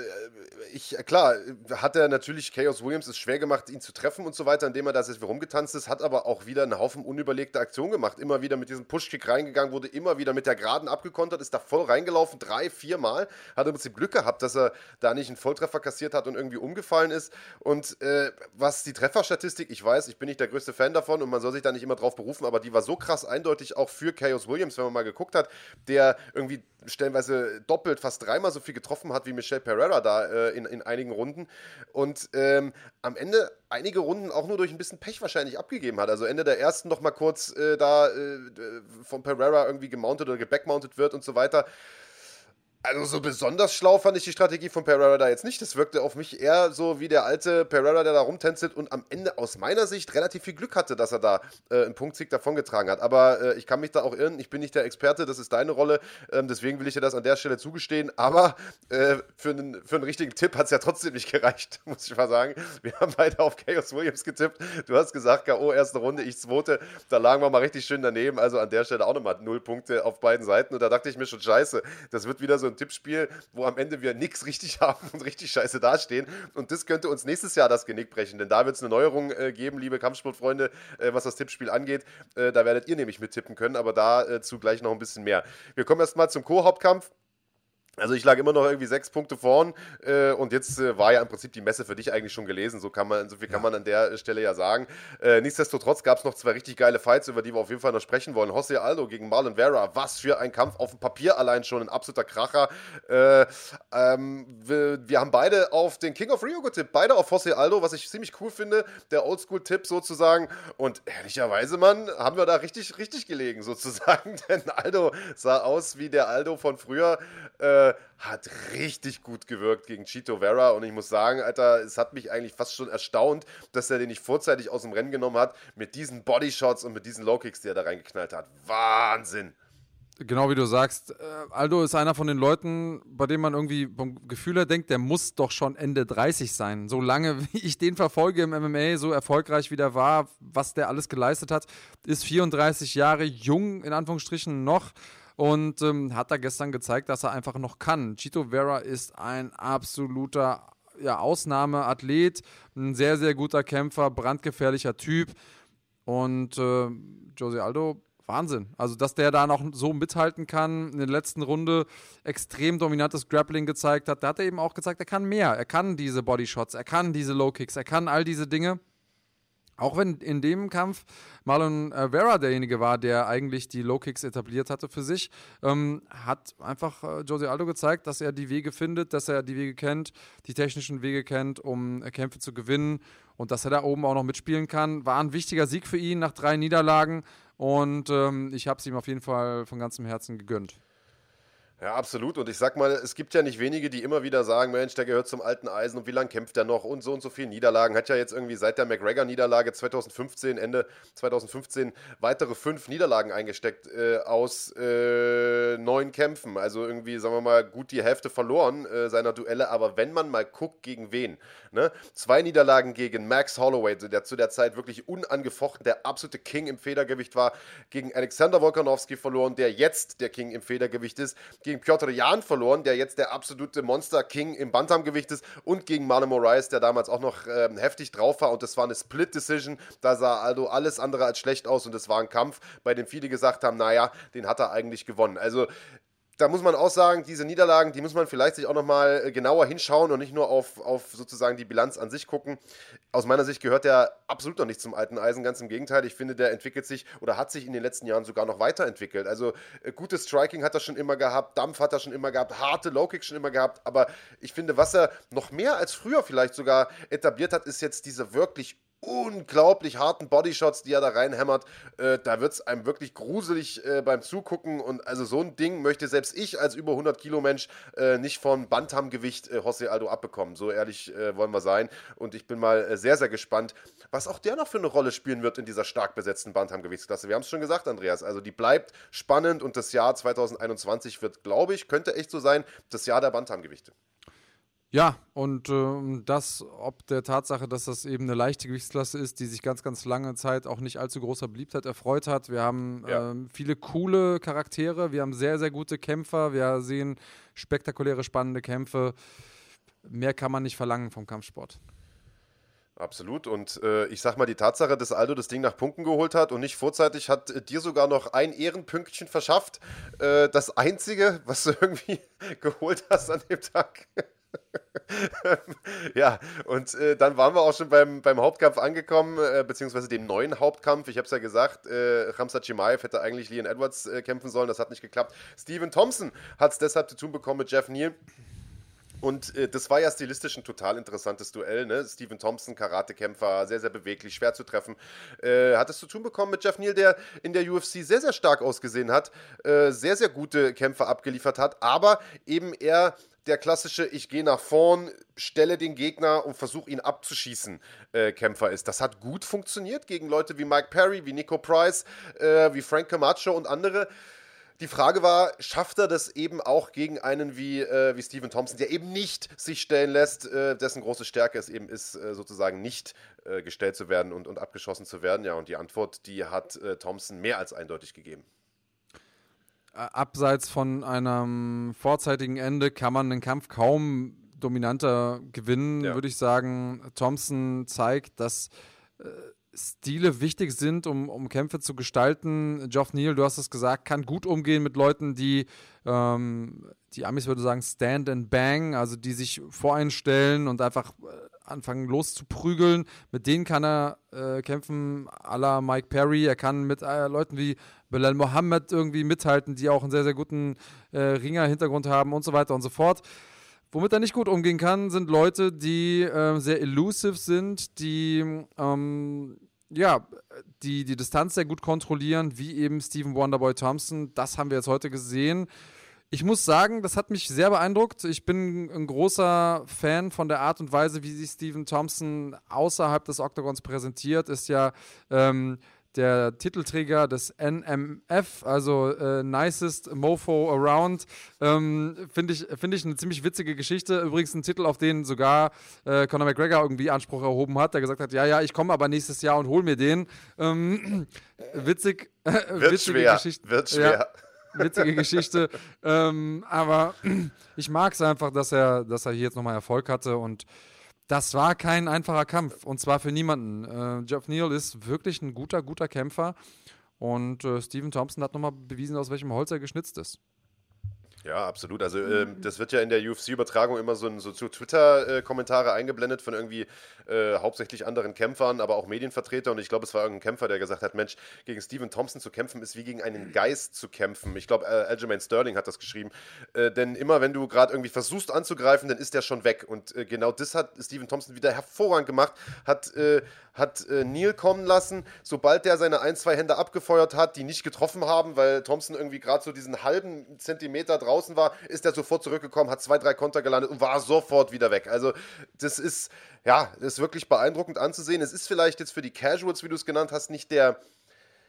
ich, klar, hat er natürlich, Chaos Williams es schwer gemacht, ihn zu treffen und so weiter, indem er da jetzt rumgetanzt ist, hat aber auch wieder einen Haufen unüberlegte Aktionen gemacht. Immer wieder mit diesem Pushkick reingegangen, wurde immer wieder mit der Geraden abgekontert, ist da voll reingelaufen, drei, vier Mal. Hat im Prinzip Glück gehabt, dass er da nicht einen Volltreffer kassiert hat und irgendwie umgefallen ist. Und äh, was die Trefferstatistik, ich weiß, ich bin nicht der größte Fan davon und man soll sich da nicht immer drauf berufen, aber die war so krass eindeutig auch für Chaos Williams, wenn man mal geguckt hat, der irgendwie stellenweise doppelt, fast dreimal so viel getroffen hat wie Michel Pereira da äh, in, in einigen Runden. Und ähm, am Ende einige Runden auch nur durch ein bisschen Pech wahrscheinlich abgegeben hat. Also Ende der ersten noch mal kurz äh, da äh, von Pereira irgendwie gemountet oder gebackmountet wird und so weiter. Also so besonders schlau fand ich die Strategie von Pereira da jetzt nicht. Das wirkte auf mich eher so wie der alte Pereira, der da rumtänzelt und am Ende aus meiner Sicht relativ viel Glück hatte, dass er da äh, einen Punktsieg davongetragen hat. Aber äh, ich kann mich da auch irren. Ich bin nicht der Experte, das ist deine Rolle. Ähm, deswegen will ich dir das an der Stelle zugestehen. Aber äh, für, einen, für einen richtigen Tipp hat es ja trotzdem nicht gereicht, muss ich mal sagen. Wir haben beide auf Chaos Williams getippt. Du hast gesagt, K.O. erste Runde, ich zweite. Da lagen wir mal richtig schön daneben. Also an der Stelle auch nochmal null Punkte auf beiden Seiten. Und da dachte ich mir schon, scheiße, das wird wieder so ein Tippspiel, wo am Ende wir nichts richtig haben und richtig scheiße dastehen. Und das könnte uns nächstes Jahr das Genick brechen, denn da wird es eine Neuerung äh, geben, liebe Kampfsportfreunde, äh, was das Tippspiel angeht. Äh, da werdet ihr nämlich mittippen können, aber dazu gleich noch ein bisschen mehr. Wir kommen erstmal zum Co-Hauptkampf. Also ich lag immer noch irgendwie sechs Punkte vorn äh, und jetzt äh, war ja im Prinzip die Messe für dich eigentlich schon gelesen. So kann man, so viel kann man an der Stelle ja sagen. Äh, nichtsdestotrotz gab es noch zwei richtig geile Fights, über die wir auf jeden Fall noch sprechen wollen. Jose Aldo gegen Marlon Vera, was für ein Kampf auf dem Papier allein schon ein absoluter Kracher. Äh, ähm, wir, wir, haben beide auf den King of Rio getippt, beide auf Jose Aldo, was ich ziemlich cool finde, der Oldschool-Tipp sozusagen. Und ehrlicherweise, Mann, haben wir da richtig, richtig gelegen sozusagen, denn Aldo sah aus wie der Aldo von früher. Äh, hat richtig gut gewirkt gegen Chito Vera und ich muss sagen, Alter, es hat mich eigentlich fast schon erstaunt, dass er den nicht vorzeitig aus dem Rennen genommen hat mit diesen Bodyshots und mit diesen Low-Kicks, die er da reingeknallt hat. Wahnsinn! Genau wie du sagst, äh, Aldo ist einer von den Leuten, bei dem man irgendwie vom Gefühl her denkt, der muss doch schon Ende 30 sein. So lange, wie ich den verfolge im MMA, so erfolgreich wie der war, was der alles geleistet hat, ist 34 Jahre jung, in Anführungsstrichen noch und ähm, hat da gestern gezeigt, dass er einfach noch kann. Chito Vera ist ein absoluter ja, Ausnahmeathlet, ein sehr, sehr guter Kämpfer, brandgefährlicher Typ. Und äh, Jose Aldo, Wahnsinn. Also, dass der da noch so mithalten kann, in der letzten Runde extrem dominantes Grappling gezeigt hat, da hat er eben auch gezeigt, er kann mehr. Er kann diese Bodyshots, er kann diese Low Kicks, er kann all diese Dinge. Auch wenn in dem Kampf Marlon äh, Vera derjenige war, der eigentlich die Low Kicks etabliert hatte für sich, ähm, hat einfach äh, Jose Aldo gezeigt, dass er die Wege findet, dass er die Wege kennt, die technischen Wege kennt, um äh, Kämpfe zu gewinnen und dass er da oben auch noch mitspielen kann. War ein wichtiger Sieg für ihn nach drei Niederlagen und ähm, ich habe es ihm auf jeden Fall von ganzem Herzen gegönnt. Ja, absolut. Und ich sag mal, es gibt ja nicht wenige, die immer wieder sagen, Mensch, der gehört zum alten Eisen und wie lange kämpft er noch und so und so viele Niederlagen. Hat ja jetzt irgendwie seit der McGregor-Niederlage 2015, Ende 2015, weitere fünf Niederlagen eingesteckt äh, aus äh, neun Kämpfen. Also irgendwie, sagen wir mal, gut die Hälfte verloren äh, seiner Duelle. Aber wenn man mal guckt, gegen wen. Ne? Zwei Niederlagen gegen Max Holloway, der zu der Zeit wirklich unangefochten der absolute King im Federgewicht war. Gegen Alexander Wolkanowski verloren, der jetzt der King im Federgewicht ist. Gegen gegen Piotr Jan verloren, der jetzt der absolute Monster King im Bantamgewicht ist und gegen Marlon Moraes, der damals auch noch ähm, heftig drauf war und das war eine Split Decision. Da sah Aldo alles andere als schlecht aus und es war ein Kampf, bei dem viele gesagt haben, naja, den hat er eigentlich gewonnen. Also da muss man auch sagen, diese Niederlagen, die muss man vielleicht sich auch nochmal äh, genauer hinschauen und nicht nur auf, auf sozusagen die Bilanz an sich gucken. Aus meiner Sicht gehört der absolut noch nicht zum alten Eisen, ganz im Gegenteil. Ich finde, der entwickelt sich oder hat sich in den letzten Jahren sogar noch weiterentwickelt. Also äh, gutes Striking hat er schon immer gehabt, Dampf hat er schon immer gehabt, harte Low-Kicks schon immer gehabt. Aber ich finde, was er noch mehr als früher vielleicht sogar etabliert hat, ist jetzt diese wirklich unglaublich harten Bodyshots, die er da reinhämmert. Äh, da wird es einem wirklich gruselig äh, beim Zugucken. Und also so ein Ding möchte selbst ich als über 100 Kilo Mensch äh, nicht von Bantamgewicht äh, José Aldo abbekommen. So ehrlich äh, wollen wir sein. Und ich bin mal äh, sehr, sehr gespannt, was auch der noch für eine Rolle spielen wird in dieser stark besetzten Bantamgewichtsklasse. Wir haben es schon gesagt, Andreas. Also die bleibt spannend und das Jahr 2021 wird, glaube ich, könnte echt so sein, das Jahr der Bantamgewichte. Ja, und äh, das, ob der Tatsache, dass das eben eine leichte Gewichtsklasse ist, die sich ganz, ganz lange Zeit auch nicht allzu großer Beliebtheit erfreut hat. Wir haben ja. äh, viele coole Charaktere, wir haben sehr, sehr gute Kämpfer, wir sehen spektakuläre, spannende Kämpfe. Mehr kann man nicht verlangen vom Kampfsport. Absolut. Und äh, ich sag mal, die Tatsache, dass Aldo das Ding nach Punkten geholt hat und nicht vorzeitig, hat äh, dir sogar noch ein Ehrenpünktchen verschafft. Äh, das einzige, was du irgendwie geholt hast an dem Tag. ja, und äh, dann waren wir auch schon beim, beim Hauptkampf angekommen, äh, beziehungsweise dem neuen Hauptkampf. Ich habe es ja gesagt, äh, Ramsat Chimaev hätte eigentlich Leon Edwards äh, kämpfen sollen, das hat nicht geklappt. Steven Thompson hat es deshalb zu tun bekommen mit Jeff Neal Und äh, das war ja stilistisch ein total interessantes Duell. Ne? Stephen Thompson, Karatekämpfer, sehr, sehr beweglich, schwer zu treffen. Äh, hat es zu tun bekommen mit Jeff Neal, der in der UFC sehr, sehr stark ausgesehen hat, äh, sehr, sehr gute Kämpfer abgeliefert hat, aber eben eher der klassische Ich gehe nach vorn, stelle den Gegner und versuche ihn abzuschießen äh, Kämpfer ist. Das hat gut funktioniert gegen Leute wie Mike Perry, wie Nico Price, äh, wie Frank Camacho und andere. Die Frage war, schafft er das eben auch gegen einen wie, äh, wie Steven Thompson, der eben nicht sich stellen lässt, äh, dessen große Stärke es eben ist, äh, sozusagen nicht äh, gestellt zu werden und, und abgeschossen zu werden? Ja, und die Antwort, die hat äh, Thompson mehr als eindeutig gegeben. Abseits von einem vorzeitigen Ende kann man den Kampf kaum dominanter gewinnen, ja. würde ich sagen. Thompson zeigt, dass äh, Stile wichtig sind, um, um Kämpfe zu gestalten. Geoff Neal, du hast es gesagt, kann gut umgehen mit Leuten, die, ähm, die Amis würde sagen, stand and bang, also die sich voreinstellen und einfach äh, anfangen loszuprügeln. Mit denen kann er äh, kämpfen, à la Mike Perry. Er kann mit äh, Leuten wie Bilal Mohammed irgendwie mithalten, die auch einen sehr, sehr guten äh, Ringer-Hintergrund haben und so weiter und so fort. Womit er nicht gut umgehen kann, sind Leute, die äh, sehr elusive sind, die ähm, ja, die die Distanz sehr gut kontrollieren, wie eben Stephen Wonderboy Thompson. Das haben wir jetzt heute gesehen. Ich muss sagen, das hat mich sehr beeindruckt. Ich bin ein großer Fan von der Art und Weise, wie sich Stephen Thompson außerhalb des Oktagons präsentiert. Ist ja ähm, der Titelträger des NMF, also äh, Nicest Mofo Around. Ähm, Finde ich, find ich eine ziemlich witzige Geschichte. Übrigens ein Titel, auf den sogar äh, Conor McGregor irgendwie Anspruch erhoben hat, der gesagt hat, ja, ja, ich komme aber nächstes Jahr und hol mir den. Ähm, witzig. Äh, Wird schwer. Geschichte. Wird schwer. Ja, witzige Geschichte. ähm, aber ich mag es einfach, dass er, dass er hier jetzt nochmal Erfolg hatte und das war kein einfacher Kampf und zwar für niemanden. Äh, Jeff Neal ist wirklich ein guter, guter Kämpfer und äh, Stephen Thompson hat nochmal bewiesen, aus welchem Holz er geschnitzt ist. Ja, absolut. Also äh, das wird ja in der UFC-Übertragung immer so, so zu Twitter-Kommentare eingeblendet von irgendwie äh, hauptsächlich anderen Kämpfern, aber auch Medienvertreter. Und ich glaube, es war irgendein Kämpfer, der gesagt hat, Mensch, gegen Steven Thompson zu kämpfen ist wie gegen einen Geist zu kämpfen. Ich glaube, äh, Aljamain Sterling hat das geschrieben. Äh, denn immer, wenn du gerade irgendwie versuchst anzugreifen, dann ist der schon weg. Und äh, genau das hat Steven Thompson wieder hervorragend gemacht. Hat, äh, hat äh, Neil kommen lassen, sobald der seine ein, zwei Hände abgefeuert hat, die nicht getroffen haben, weil Thompson irgendwie gerade so diesen halben Zentimeter draußen war, ist er sofort zurückgekommen, hat zwei, drei Konter gelandet und war sofort wieder weg. Also das ist, ja, das ist wirklich beeindruckend anzusehen. Es ist vielleicht jetzt für die Casuals, wie du es genannt hast, nicht der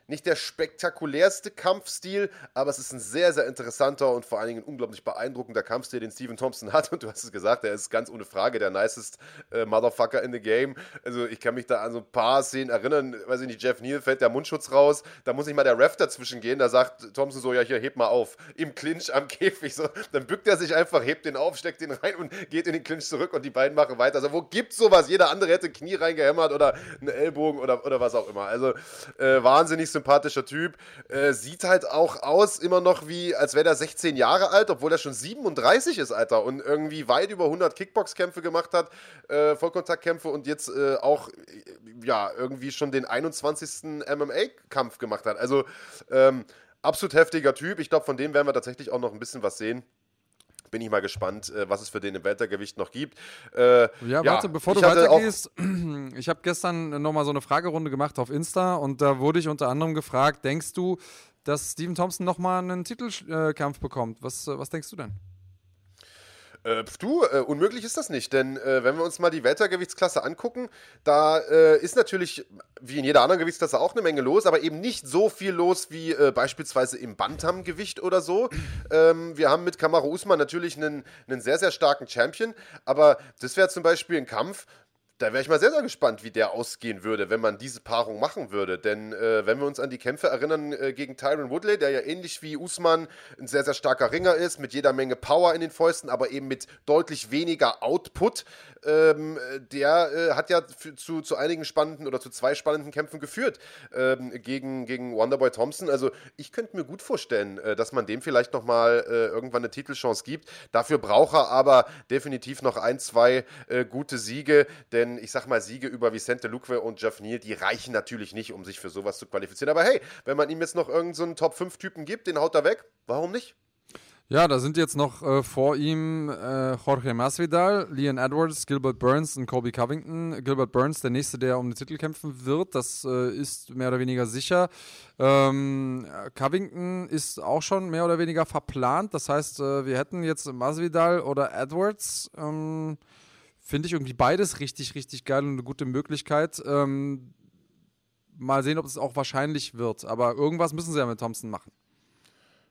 nicht der spektakulärste Kampfstil, aber es ist ein sehr, sehr interessanter und vor allen Dingen ein unglaublich beeindruckender Kampfstil, den Steven Thompson hat. Und du hast es gesagt, er ist ganz ohne Frage der nicest äh, Motherfucker in the game. Also ich kann mich da an so ein paar Szenen erinnern, weiß ich nicht, Jeff Neal fällt der Mundschutz raus, da muss nicht mal der Ref dazwischen gehen, da sagt Thompson so, ja hier, heb mal auf. Im Clinch am Käfig, so. Dann bückt er sich einfach, hebt den auf, steckt den rein und geht in den Clinch zurück und die beiden machen weiter. Also wo gibt's sowas? Jeder andere hätte Knie reingehämmert oder einen Ellbogen oder, oder was auch immer. Also äh, wahnsinnig sympathischer Typ. Äh, sieht halt auch aus immer noch wie, als wäre er 16 Jahre alt, obwohl er schon 37 ist, Alter. Und irgendwie weit über 100 Kickbox-Kämpfe gemacht hat, äh, Vollkontaktkämpfe und jetzt äh, auch, äh, ja, irgendwie schon den 21. MMA-Kampf gemacht hat. Also, ähm, absolut heftiger Typ. Ich glaube, von dem werden wir tatsächlich auch noch ein bisschen was sehen bin ich mal gespannt, äh, was es für den im Weltergewicht noch gibt. Äh, ja, warte, bevor du weitergehst, ich habe gestern nochmal so eine Fragerunde gemacht auf Insta und da wurde ich unter anderem gefragt, denkst du, dass Steven Thompson nochmal einen Titelkampf bekommt? Was, was denkst du denn? Äh, du, äh, unmöglich ist das nicht, denn äh, wenn wir uns mal die Weltergewichtsklasse angucken, da äh, ist natürlich wie in jeder anderen Gewichtsklasse auch eine Menge los, aber eben nicht so viel los wie äh, beispielsweise im Bantamgewicht oder so. Ähm, wir haben mit Kamaru Usman natürlich einen, einen sehr, sehr starken Champion, aber das wäre zum Beispiel ein Kampf, da wäre ich mal sehr, sehr gespannt, wie der ausgehen würde, wenn man diese Paarung machen würde. Denn äh, wenn wir uns an die Kämpfe erinnern äh, gegen Tyron Woodley, der ja ähnlich wie Usman ein sehr, sehr starker Ringer ist, mit jeder Menge Power in den Fäusten, aber eben mit deutlich weniger Output, ähm, der äh, hat ja zu, zu einigen spannenden oder zu zwei spannenden Kämpfen geführt ähm, gegen, gegen Wonderboy Thompson. Also ich könnte mir gut vorstellen, äh, dass man dem vielleicht nochmal äh, irgendwann eine Titelchance gibt. Dafür braucht er aber definitiv noch ein, zwei äh, gute Siege, denn ich sag mal, Siege über Vicente Luque und Jeff Neal, die reichen natürlich nicht, um sich für sowas zu qualifizieren. Aber hey, wenn man ihm jetzt noch irgendeinen so Top-5-Typen gibt, den haut er weg, warum nicht? Ja, da sind jetzt noch äh, vor ihm äh, Jorge Masvidal, Leon Edwards, Gilbert Burns und Kobe Covington. Gilbert Burns, der nächste, der um den Titel kämpfen wird, das äh, ist mehr oder weniger sicher. Ähm, Covington ist auch schon mehr oder weniger verplant. Das heißt, äh, wir hätten jetzt Masvidal oder Edwards. Ähm, Finde ich irgendwie beides richtig, richtig geil und eine gute Möglichkeit. Ähm, mal sehen, ob es auch wahrscheinlich wird. Aber irgendwas müssen sie ja mit Thompson machen.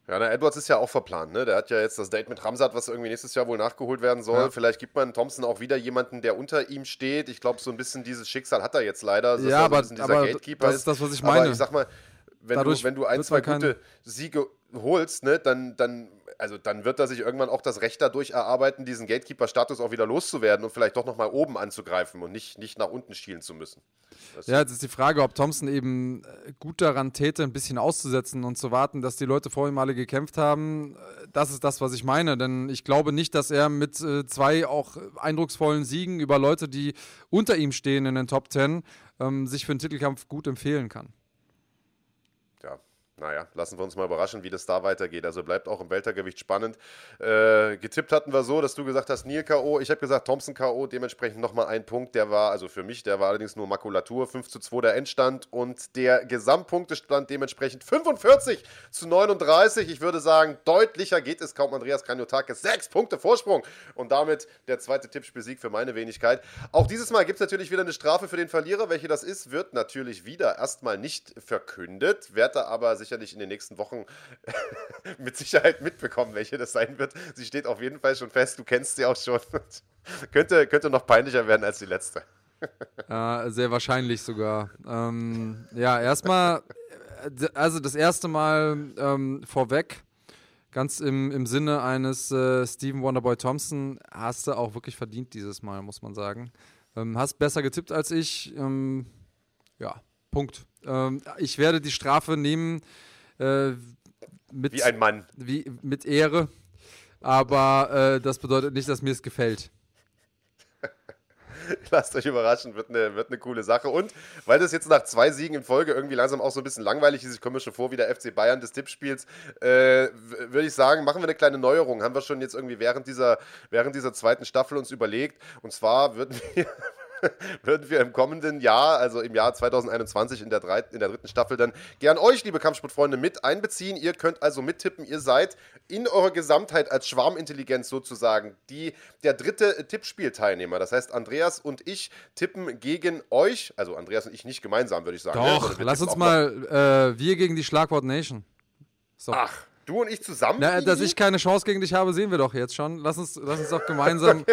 Ja, der Edwards ist ja auch verplant, ne? Der hat ja jetzt das Date mit Ramsat, was irgendwie nächstes Jahr wohl nachgeholt werden soll. Ja. Vielleicht gibt man Thompson auch wieder jemanden, der unter ihm steht. Ich glaube, so ein bisschen dieses Schicksal hat er jetzt leider. Ja, aber, aber das ist das, was ich meine. Aber ich sag mal, wenn, du, wenn du ein, zwei gute Siege holst, ne, dann, dann also dann wird er sich irgendwann auch das Recht dadurch erarbeiten, diesen Gatekeeper-Status auch wieder loszuwerden und vielleicht doch nochmal oben anzugreifen und nicht, nicht nach unten schielen zu müssen. Das ja, jetzt ist die Frage, ob Thompson eben äh, gut daran täte, ein bisschen auszusetzen und zu warten, dass die Leute vor ihm alle gekämpft haben. Das ist das, was ich meine, denn ich glaube nicht, dass er mit äh, zwei auch eindrucksvollen Siegen über Leute, die unter ihm stehen in den Top Ten, ähm, sich für einen Titelkampf gut empfehlen kann naja, lassen wir uns mal überraschen, wie das da weitergeht. Also bleibt auch im Weltergewicht spannend. Äh, getippt hatten wir so, dass du gesagt hast, Neil K.O., ich habe gesagt Thompson K.O., dementsprechend nochmal ein Punkt, der war, also für mich, der war allerdings nur Makulatur, 5 zu 2 der Endstand und der Gesamtpunktestand dementsprechend 45 zu 39. Ich würde sagen, deutlicher geht es kaum. Andreas Kranjotakis, sechs Punkte Vorsprung und damit der zweite Tippspielsieg für meine Wenigkeit. Auch dieses Mal gibt es natürlich wieder eine Strafe für den Verlierer. Welche das ist, wird natürlich wieder erstmal nicht verkündet, werde aber sicher sicherlich in den nächsten Wochen mit Sicherheit mitbekommen, welche das sein wird. Sie steht auf jeden Fall schon fest, du kennst sie auch schon. könnte, könnte noch peinlicher werden als die letzte. äh, sehr wahrscheinlich sogar. Ähm, ja, erstmal, also das erste Mal ähm, vorweg, ganz im, im Sinne eines äh, Stephen Wonderboy Thompson, hast du auch wirklich verdient dieses Mal, muss man sagen. Ähm, hast besser getippt als ich. Ähm, ja, Punkt. Ähm, ich werde die Strafe nehmen äh, mit, wie ein Mann. Wie, mit Ehre. Aber äh, das bedeutet nicht, dass mir es gefällt. Lasst euch überraschen, wird eine, wird eine coole Sache. Und weil das jetzt nach zwei Siegen in Folge irgendwie langsam auch so ein bisschen langweilig ist, ich komme mir schon vor wie der FC Bayern des Tippspiels, äh, würde ich sagen, machen wir eine kleine Neuerung. Haben wir schon jetzt irgendwie während dieser, während dieser zweiten Staffel uns überlegt. Und zwar würden wir würden wir im kommenden Jahr, also im Jahr 2021 in der, drei, in der dritten Staffel, dann gern euch, liebe Kampfsportfreunde, mit einbeziehen. Ihr könnt also mittippen. Ihr seid in eurer Gesamtheit als Schwarmintelligenz sozusagen die, der dritte Tippspielteilnehmer. Das heißt, Andreas und ich tippen gegen euch, also Andreas und ich nicht gemeinsam, würde ich sagen. Doch, ja, lass uns mal, äh, wir gegen die Schlagwort Nation. So. Ach, Du und ich zusammen? Na, dass ich keine Chance gegen dich habe, sehen wir doch jetzt schon. Lass uns, lass uns doch gemeinsam.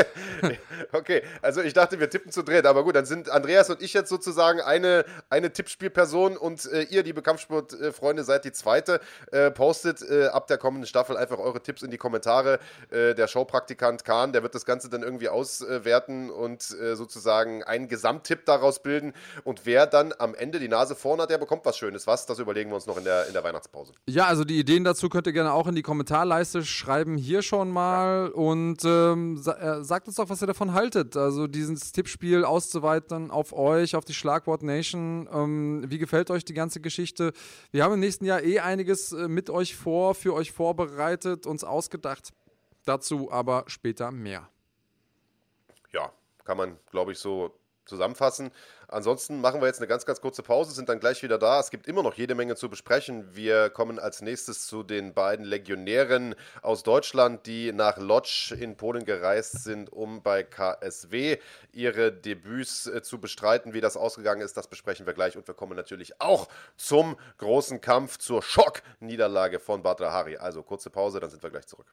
okay. okay, also ich dachte, wir tippen zu dritt, aber gut, dann sind Andreas und ich jetzt sozusagen eine, eine Tippspielperson und äh, ihr, liebe Kampfsportfreunde, seid die zweite. Äh, postet äh, ab der kommenden Staffel einfach eure Tipps in die Kommentare. Äh, der Showpraktikant Kahn, der wird das Ganze dann irgendwie auswerten und äh, sozusagen einen Gesamttipp daraus bilden. Und wer dann am Ende die Nase vorn hat, der bekommt was Schönes. Was? Das überlegen wir uns noch in der, in der Weihnachtspause. Ja, also die Ideen dazu können könnt ihr gerne auch in die Kommentarleiste schreiben, hier schon mal. Und ähm, sa äh, sagt uns doch, was ihr davon haltet. Also dieses Tippspiel auszuweiten auf euch, auf die Schlagwort Nation. Ähm, wie gefällt euch die ganze Geschichte? Wir haben im nächsten Jahr eh einiges äh, mit euch vor, für euch vorbereitet, uns ausgedacht. Dazu aber später mehr. Ja, kann man, glaube ich, so zusammenfassen. Ansonsten machen wir jetzt eine ganz, ganz kurze Pause, sind dann gleich wieder da. Es gibt immer noch jede Menge zu besprechen. Wir kommen als nächstes zu den beiden Legionären aus Deutschland, die nach Lodz in Polen gereist sind, um bei KSW ihre Debüts äh, zu bestreiten. Wie das ausgegangen ist, das besprechen wir gleich. Und wir kommen natürlich auch zum großen Kampf, zur Schockniederlage von Badra Hari. Also kurze Pause, dann sind wir gleich zurück.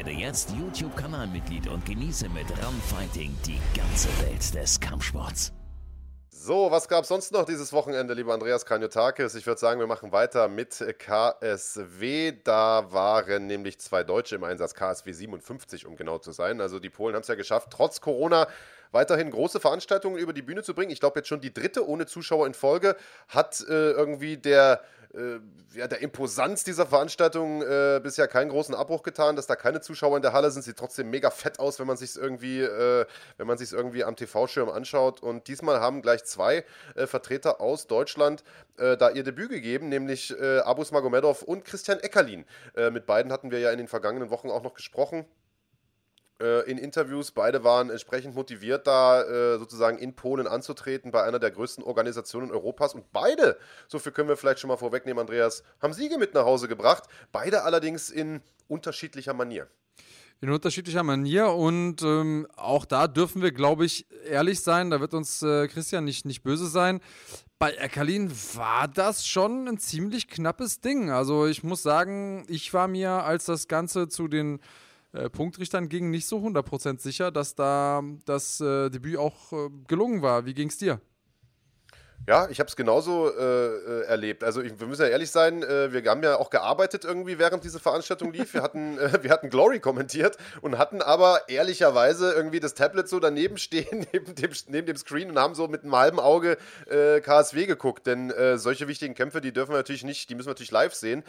Werde jetzt YouTube-Kanalmitglied und genieße mit Run Fighting die ganze Welt des Kampfsports. So, was gab es sonst noch dieses Wochenende, lieber Andreas Kanyotakis? Ich würde sagen, wir machen weiter mit KSW. Da waren nämlich zwei Deutsche im Einsatz, KSW 57, um genau zu sein. Also die Polen haben es ja geschafft, trotz Corona weiterhin große Veranstaltungen über die Bühne zu bringen. Ich glaube, jetzt schon die dritte ohne Zuschauer in Folge hat äh, irgendwie der äh, ja, der Imposanz dieser Veranstaltung äh, bisher keinen großen Abbruch getan, dass da keine Zuschauer in der Halle sind. Sieht trotzdem mega fett aus, wenn man sich irgendwie, äh, wenn man sich irgendwie am TV-Schirm anschaut. Und diesmal haben gleich zwei äh, Vertreter aus Deutschland äh, da ihr Debüt gegeben, nämlich äh, Abus Magomedov und Christian Eckerlin. mit beiden hatten wir ja in den vergangenen Wochen auch noch gesprochen. Äh, in Interviews. Beide waren entsprechend motiviert, da äh, sozusagen in Polen anzutreten bei einer der größten Organisationen Europas. Und beide, so viel können wir vielleicht schon mal vorwegnehmen, Andreas, haben Siege mit nach Hause gebracht. Beide allerdings in unterschiedlicher Manier. In unterschiedlicher Manier und ähm, auch da dürfen wir, glaube ich, ehrlich sein. Da wird uns äh, Christian nicht, nicht böse sein. Bei Erkalin war das schon ein ziemlich knappes Ding. Also ich muss sagen, ich war mir, als das Ganze zu den äh, Punktrichtern ging, nicht so 100% sicher, dass da das äh, Debüt auch äh, gelungen war. Wie ging es dir? Ja, ich habe es genauso äh, äh, erlebt. Also ich, wir müssen ja ehrlich sein, äh, wir haben ja auch gearbeitet irgendwie, während diese Veranstaltung lief. Wir hatten, äh, wir hatten Glory kommentiert und hatten aber ehrlicherweise irgendwie das Tablet so daneben stehen, neben dem, neben dem Screen und haben so mit einem halben Auge äh, KSW geguckt. Denn äh, solche wichtigen Kämpfe, die dürfen wir natürlich nicht, die müssen wir natürlich live sehen.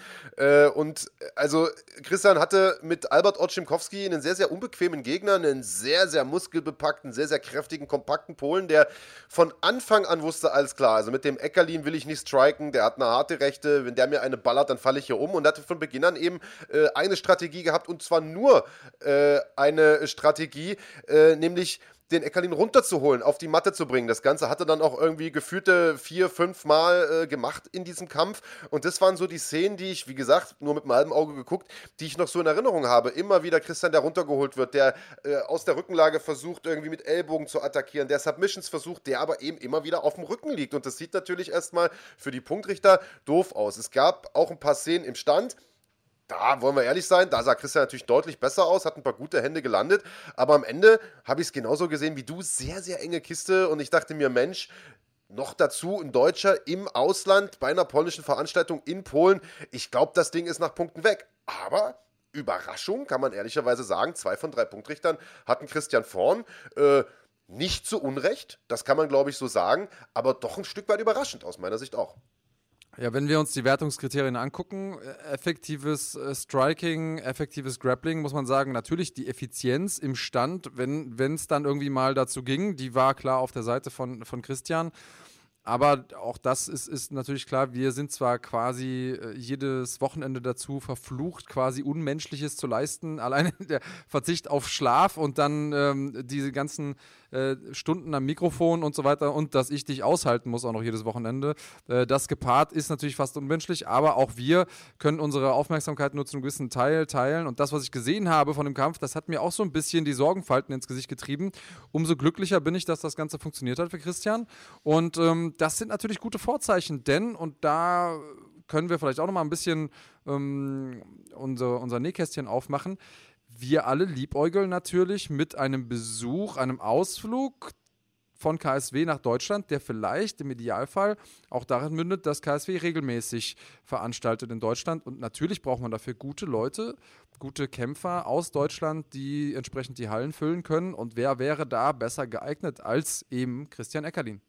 und also Christian hatte mit Albert Oczymkowski einen sehr, sehr unbequemen Gegner, einen sehr, sehr muskelbepackten, sehr, sehr kräftigen, kompakten Polen, der von Anfang an wusste, alles klar, also mit dem Eckerlin will ich nicht striken, der hat eine harte Rechte, wenn der mir eine ballert, dann falle ich hier um. Und hatte von Beginn an eben äh, eine Strategie gehabt. Und zwar nur äh, eine Strategie, äh, nämlich den Eckerlin runterzuholen, auf die Matte zu bringen. Das Ganze hatte dann auch irgendwie gefühlte vier, fünf Mal äh, gemacht in diesem Kampf. Und das waren so die Szenen, die ich, wie gesagt, nur mit einem halben Auge geguckt, die ich noch so in Erinnerung habe. Immer wieder Christian, der runtergeholt wird, der äh, aus der Rückenlage versucht, irgendwie mit Ellbogen zu attackieren, der Submissions versucht, der aber eben immer wieder auf dem Rücken liegt. Und das sieht natürlich erstmal für die Punktrichter doof aus. Es gab auch ein paar Szenen im Stand da wollen wir ehrlich sein, da sah Christian natürlich deutlich besser aus, hat ein paar gute Hände gelandet, aber am Ende habe ich es genauso gesehen wie du, sehr, sehr enge Kiste und ich dachte mir, Mensch, noch dazu ein Deutscher im Ausland bei einer polnischen Veranstaltung in Polen. Ich glaube, das Ding ist nach Punkten weg. Aber Überraschung, kann man ehrlicherweise sagen, zwei von drei Punktrichtern hatten Christian vorn. Äh, nicht zu Unrecht, das kann man glaube ich so sagen, aber doch ein Stück weit überraschend aus meiner Sicht auch. Ja, wenn wir uns die Wertungskriterien angucken, äh, effektives äh, Striking, effektives Grappling, muss man sagen, natürlich die Effizienz im Stand, wenn es dann irgendwie mal dazu ging, die war klar auf der Seite von, von Christian. Aber auch das ist, ist natürlich klar, wir sind zwar quasi äh, jedes Wochenende dazu verflucht, quasi Unmenschliches zu leisten, alleine der Verzicht auf Schlaf und dann ähm, diese ganzen äh, Stunden am Mikrofon und so weiter und dass ich dich aushalten muss auch noch jedes Wochenende. Äh, das gepaart ist natürlich fast unmenschlich, aber auch wir können unsere Aufmerksamkeit nur zu einem gewissen Teil teilen und das, was ich gesehen habe von dem Kampf, das hat mir auch so ein bisschen die Sorgenfalten ins Gesicht getrieben. Umso glücklicher bin ich, dass das Ganze funktioniert hat für Christian und ähm, das sind natürlich gute Vorzeichen, denn und da können wir vielleicht auch noch mal ein bisschen ähm, unser, unser Nähkästchen aufmachen wir alle liebäugeln natürlich mit einem Besuch, einem Ausflug von KSW nach Deutschland, der vielleicht im Idealfall auch darin mündet, dass KSW regelmäßig veranstaltet in Deutschland. Und natürlich braucht man dafür gute Leute, gute Kämpfer aus Deutschland, die entsprechend die Hallen füllen können. Und wer wäre da besser geeignet als eben Christian Eckerlin?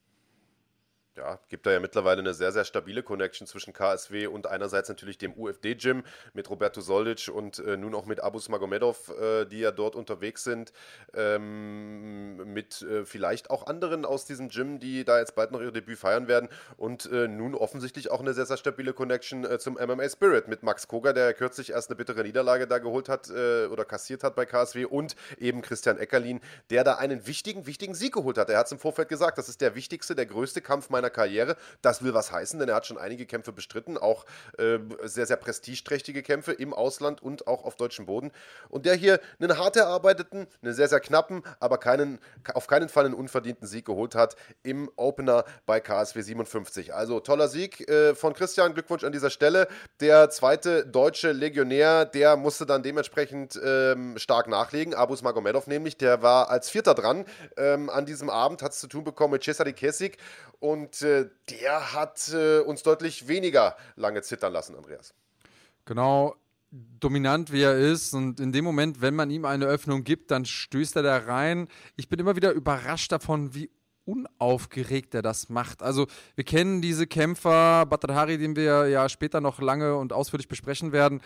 Ja, gibt da ja mittlerweile eine sehr, sehr stabile Connection zwischen KSW und einerseits natürlich dem UFD-Gym mit Roberto Soldic und äh, nun auch mit Abus Magomedov, äh, die ja dort unterwegs sind, ähm, mit äh, vielleicht auch anderen aus diesem Gym, die da jetzt bald noch ihr Debüt feiern werden und äh, nun offensichtlich auch eine sehr, sehr stabile Connection äh, zum MMA Spirit mit Max Koga, der kürzlich erst eine bittere Niederlage da geholt hat äh, oder kassiert hat bei KSW und eben Christian Eckerlin, der da einen wichtigen, wichtigen Sieg geholt hat. Er hat es im Vorfeld gesagt, das ist der wichtigste, der größte Kampf meiner seiner Karriere. Das will was heißen, denn er hat schon einige Kämpfe bestritten, auch äh, sehr, sehr prestigeträchtige Kämpfe im Ausland und auch auf deutschem Boden. Und der hier einen hart erarbeiteten, einen sehr, sehr knappen, aber keinen auf keinen Fall einen unverdienten Sieg geholt hat im Opener bei KSW 57. Also toller Sieg äh, von Christian, Glückwunsch an dieser Stelle. Der zweite deutsche Legionär, der musste dann dementsprechend ähm, stark nachlegen. Abus Magomedov nämlich, der war als Vierter dran ähm, an diesem Abend, hat es zu tun bekommen mit Cesare Kesik und äh, der hat äh, uns deutlich weniger lange zittern lassen, Andreas. Genau, dominant wie er ist und in dem Moment, wenn man ihm eine Öffnung gibt, dann stößt er da rein. Ich bin immer wieder überrascht davon, wie unaufgeregt er das macht. Also wir kennen diese Kämpfer, Batrahari, den wir ja später noch lange und ausführlich besprechen werden,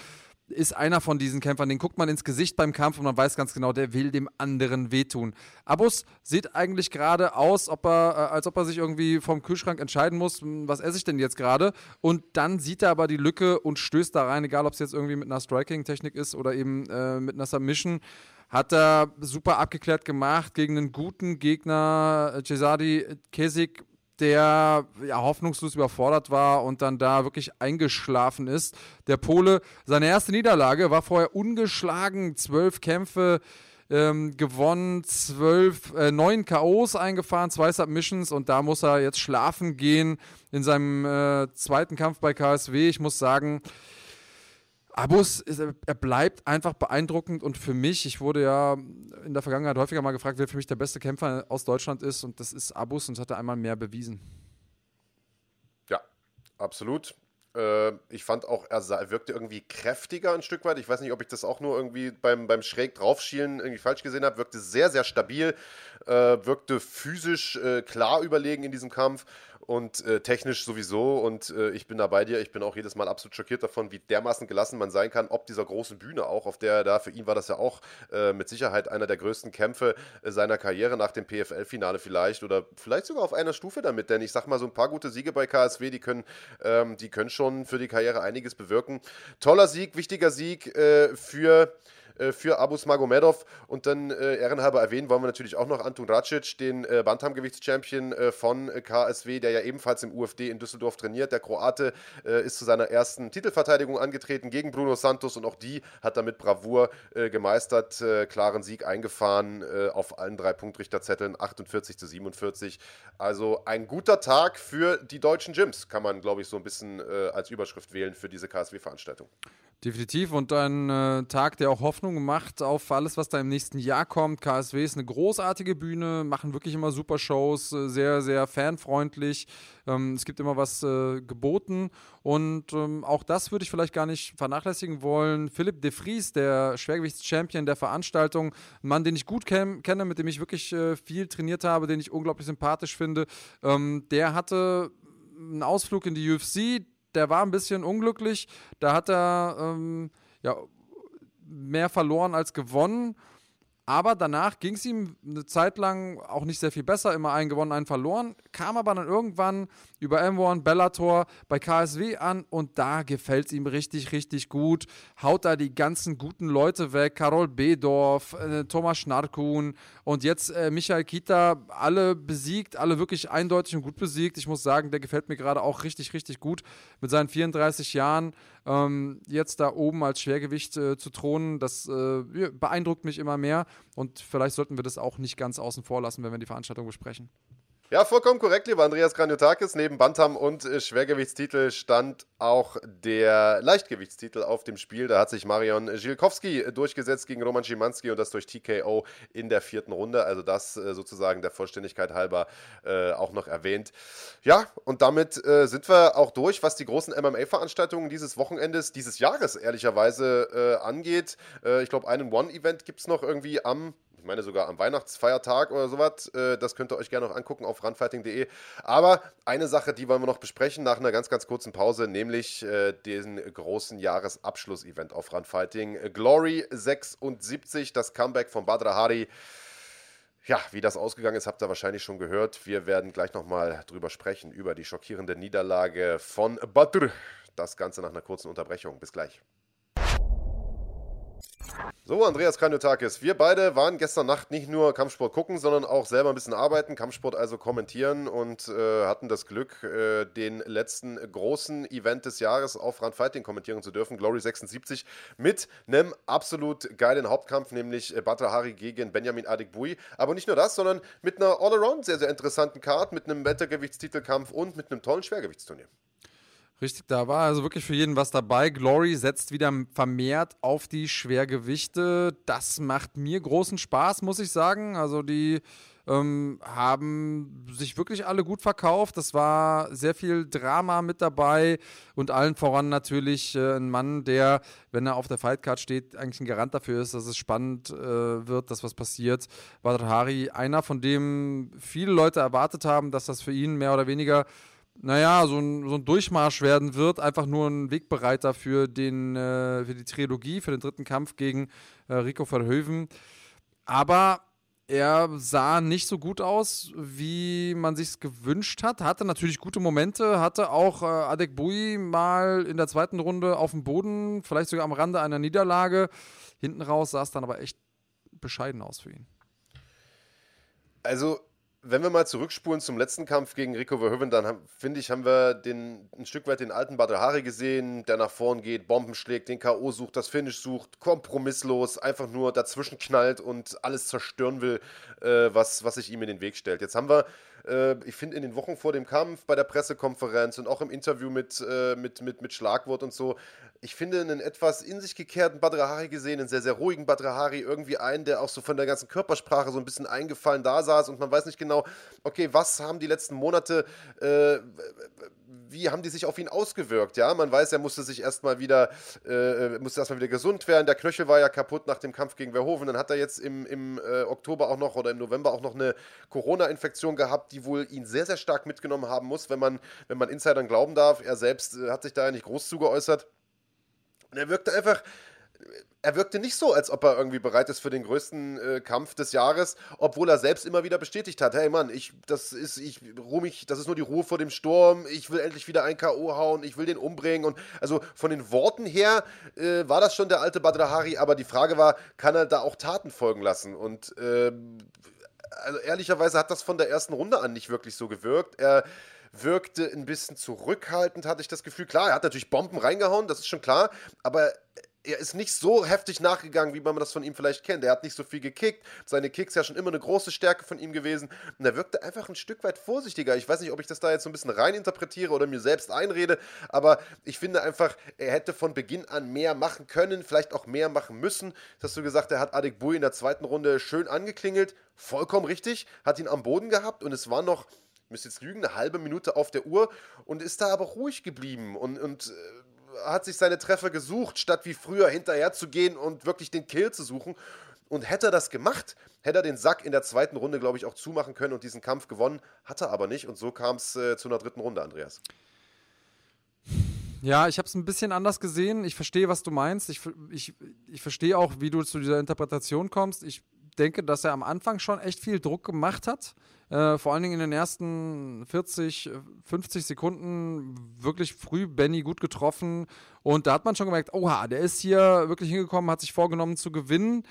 ist einer von diesen Kämpfern, den guckt man ins Gesicht beim Kampf und man weiß ganz genau, der will dem anderen wehtun. Abus sieht eigentlich gerade aus, ob er, äh, als ob er sich irgendwie vom Kühlschrank entscheiden muss, hm, was esse ich denn jetzt gerade? Und dann sieht er aber die Lücke und stößt da rein, egal ob es jetzt irgendwie mit einer Striking-Technik ist oder eben äh, mit einer Submission. Hat er super abgeklärt gemacht gegen einen guten Gegner, Cesadi Kesik der ja, hoffnungslos überfordert war und dann da wirklich eingeschlafen ist. Der Pole, seine erste Niederlage war vorher ungeschlagen, zwölf Kämpfe ähm, gewonnen, zwölf, äh, neun K.O.s eingefahren, zwei Submissions und da muss er jetzt schlafen gehen in seinem äh, zweiten Kampf bei KSW. Ich muss sagen, Abus, ist, er bleibt einfach beeindruckend und für mich, ich wurde ja in der Vergangenheit häufiger mal gefragt, wer für mich der beste Kämpfer aus Deutschland ist und das ist Abus und das hat er einmal mehr bewiesen. Ja, absolut. Äh, ich fand auch, er wirkte irgendwie kräftiger ein Stück weit. Ich weiß nicht, ob ich das auch nur irgendwie beim, beim schräg draufschielen irgendwie falsch gesehen habe. Wirkte sehr, sehr stabil, äh, wirkte physisch äh, klar überlegen in diesem Kampf und äh, technisch sowieso. Und äh, ich bin da bei dir. Ich bin auch jedes Mal absolut schockiert davon, wie dermaßen gelassen man sein kann, ob dieser großen Bühne auch, auf der er da, für ihn war das ja auch äh, mit Sicherheit einer der größten Kämpfe äh, seiner Karriere nach dem PFL-Finale vielleicht oder vielleicht sogar auf einer Stufe damit. Denn ich sag mal, so ein paar gute Siege bei KSW, die können, ähm, die können schon für die Karriere einiges bewirken. Toller Sieg, wichtiger Sieg äh, für äh, für Abus Magomedov. Und dann äh, ehrenhalber erwähnen wollen wir natürlich auch noch Antun Racic, den äh, Bantamgewichtschampion äh, von KSW, der ja ebenfalls im UFD in Düsseldorf trainiert. Der Kroate äh, ist zu seiner ersten Titelverteidigung angetreten gegen Bruno Santos und auch die hat er mit Bravour äh, gemeistert, klaren Sieg eingefahren auf allen drei Punktrichterzetteln, 48 zu 47. Also ein guter Tag für die deutschen Gyms, kann man, glaube ich, so ein bisschen als Überschrift wählen für diese KSW-Veranstaltung. Definitiv und ein äh, Tag, der auch Hoffnung macht auf alles, was da im nächsten Jahr kommt. KSW ist eine großartige Bühne, machen wirklich immer super Shows, äh, sehr, sehr fanfreundlich. Ähm, es gibt immer was äh, geboten und ähm, auch das würde ich vielleicht gar nicht vernachlässigen wollen. Philipp de Vries, der Schwergewichtschampion der Veranstaltung, ein Mann, den ich gut kenne, mit dem ich wirklich äh, viel trainiert habe, den ich unglaublich sympathisch finde, ähm, der hatte einen Ausflug in die UFC der war ein bisschen unglücklich. Da hat er ähm, ja, mehr verloren als gewonnen. Aber danach ging es ihm eine Zeit lang auch nicht sehr viel besser, immer einen gewonnen, einen verloren, kam aber dann irgendwann über M1, Bellator bei KSW an und da gefällt es ihm richtig, richtig gut. Haut da die ganzen guten Leute weg, Karol Bedorf, äh, Thomas Schnarkun und jetzt äh, Michael Kita, alle besiegt, alle wirklich eindeutig und gut besiegt. Ich muss sagen, der gefällt mir gerade auch richtig, richtig gut mit seinen 34 Jahren ähm, jetzt da oben als Schwergewicht äh, zu thronen, das äh, beeindruckt mich immer mehr. Und vielleicht sollten wir das auch nicht ganz außen vor lassen, wenn wir die Veranstaltung besprechen. Ja, vollkommen korrekt, lieber Andreas Kranjotakis. Neben Bantam und äh, Schwergewichtstitel stand auch der Leichtgewichtstitel auf dem Spiel. Da hat sich Marion Zilkowski durchgesetzt gegen Roman Schimanski und das durch TKO in der vierten Runde. Also das äh, sozusagen der Vollständigkeit halber äh, auch noch erwähnt. Ja, und damit äh, sind wir auch durch, was die großen MMA-Veranstaltungen dieses Wochenendes, dieses Jahres ehrlicherweise äh, angeht. Äh, ich glaube, einen One-Event gibt es noch irgendwie am meine sogar am Weihnachtsfeiertag oder sowas. Äh, das könnt ihr euch gerne noch angucken auf runfighting.de. Aber eine Sache, die wollen wir noch besprechen nach einer ganz, ganz kurzen Pause, nämlich äh, den großen Jahresabschluss-Event auf Runfighting. Glory 76, das Comeback von Badra Hari. Ja, wie das ausgegangen ist, habt ihr wahrscheinlich schon gehört. Wir werden gleich nochmal drüber sprechen, über die schockierende Niederlage von Badr. Das Ganze nach einer kurzen Unterbrechung. Bis gleich. So, Andreas Kranjotakis, wir beide waren gestern Nacht nicht nur Kampfsport gucken, sondern auch selber ein bisschen arbeiten, Kampfsport also kommentieren und äh, hatten das Glück, äh, den letzten großen Event des Jahres auf Run Fighting kommentieren zu dürfen, Glory 76, mit einem absolut geilen Hauptkampf, nämlich äh, Badr Hari gegen Benjamin Adekbui. Aber nicht nur das, sondern mit einer All-Around sehr, sehr interessanten Card, mit einem Wettergewichtstitelkampf und mit einem tollen Schwergewichtsturnier. Richtig, da war also wirklich für jeden was dabei. Glory setzt wieder vermehrt auf die Schwergewichte. Das macht mir großen Spaß, muss ich sagen. Also die ähm, haben sich wirklich alle gut verkauft. Das war sehr viel Drama mit dabei und allen voran natürlich äh, ein Mann, der, wenn er auf der Fightcard steht, eigentlich ein Garant dafür ist, dass es spannend äh, wird, dass was passiert. Badr Hari, einer, von dem viele Leute erwartet haben, dass das für ihn mehr oder weniger naja, so ein, so ein Durchmarsch werden wird, einfach nur ein Wegbereiter für, den, äh, für die Trilogie, für den dritten Kampf gegen äh, Rico Verhoeven. Aber er sah nicht so gut aus, wie man sich gewünscht hat. Hatte natürlich gute Momente, hatte auch äh, Adek Bui mal in der zweiten Runde auf dem Boden, vielleicht sogar am Rande einer Niederlage. Hinten raus sah es dann aber echt bescheiden aus für ihn. Also wenn wir mal zurückspulen zum letzten Kampf gegen Rico Verhoeven, dann finde ich, haben wir den, ein Stück weit den alten Badr Hari gesehen, der nach vorn geht, Bomben schlägt, den K.O. sucht, das Finish sucht, kompromisslos, einfach nur dazwischen knallt und alles zerstören will, äh, was, was sich ihm in den Weg stellt. Jetzt haben wir äh, ich finde in den Wochen vor dem Kampf, bei der Pressekonferenz und auch im Interview mit, äh, mit, mit, mit Schlagwort und so, ich finde einen etwas in sich gekehrten Badrahari gesehen, einen sehr, sehr ruhigen Badrahari, irgendwie einen, der auch so von der ganzen Körpersprache so ein bisschen eingefallen da saß und man weiß nicht genau, okay, was haben die letzten Monate, äh, wie haben die sich auf ihn ausgewirkt? Ja, man weiß, er musste sich erstmal wieder, äh, musste erstmal wieder gesund werden. Der Knöchel war ja kaputt nach dem Kampf gegen Verhoeven. Dann hat er jetzt im, im äh, Oktober auch noch oder im November auch noch eine Corona-Infektion gehabt, die wohl ihn sehr, sehr stark mitgenommen haben muss, wenn man, wenn man Insidern glauben darf. Er selbst äh, hat sich da ja nicht groß zugeäußert. Und er wirkte einfach er wirkte nicht so, als ob er irgendwie bereit ist für den größten äh, Kampf des Jahres, obwohl er selbst immer wieder bestätigt hat, hey Mann, ich, das ist, ich ruhe mich, das ist nur die Ruhe vor dem Sturm, ich will endlich wieder ein K.O. hauen, ich will den umbringen und also von den Worten her äh, war das schon der alte Badrahari, aber die Frage war, kann er da auch Taten folgen lassen und äh, also ehrlicherweise hat das von der ersten Runde an nicht wirklich so gewirkt. Er wirkte ein bisschen zurückhaltend, hatte ich das Gefühl. Klar, er hat natürlich Bomben reingehauen, das ist schon klar, aber er ist nicht so heftig nachgegangen, wie man das von ihm vielleicht kennt. Er hat nicht so viel gekickt. Seine Kicks ja schon immer eine große Stärke von ihm gewesen. Und er wirkte einfach ein Stück weit vorsichtiger. Ich weiß nicht, ob ich das da jetzt so ein bisschen reininterpretiere oder mir selbst einrede, aber ich finde einfach, er hätte von Beginn an mehr machen können, vielleicht auch mehr machen müssen. Das hast du gesagt, er hat Adik Bui in der zweiten Runde schön angeklingelt. Vollkommen richtig. Hat ihn am Boden gehabt und es war noch ich müsste jetzt lügen, eine halbe Minute auf der Uhr und ist da aber ruhig geblieben und, und äh, hat sich seine Treffer gesucht, statt wie früher hinterher zu gehen und wirklich den Kill zu suchen. Und hätte er das gemacht, hätte er den Sack in der zweiten Runde, glaube ich, auch zumachen können und diesen Kampf gewonnen. Hat er aber nicht. Und so kam es äh, zu einer dritten Runde, Andreas. Ja, ich habe es ein bisschen anders gesehen. Ich verstehe, was du meinst. Ich, ich, ich verstehe auch, wie du zu dieser Interpretation kommst. Ich denke, dass er am Anfang schon echt viel Druck gemacht hat. Äh, vor allen Dingen in den ersten 40, 50 Sekunden wirklich früh Benny gut getroffen. Und da hat man schon gemerkt, oha, der ist hier wirklich hingekommen, hat sich vorgenommen zu gewinnen.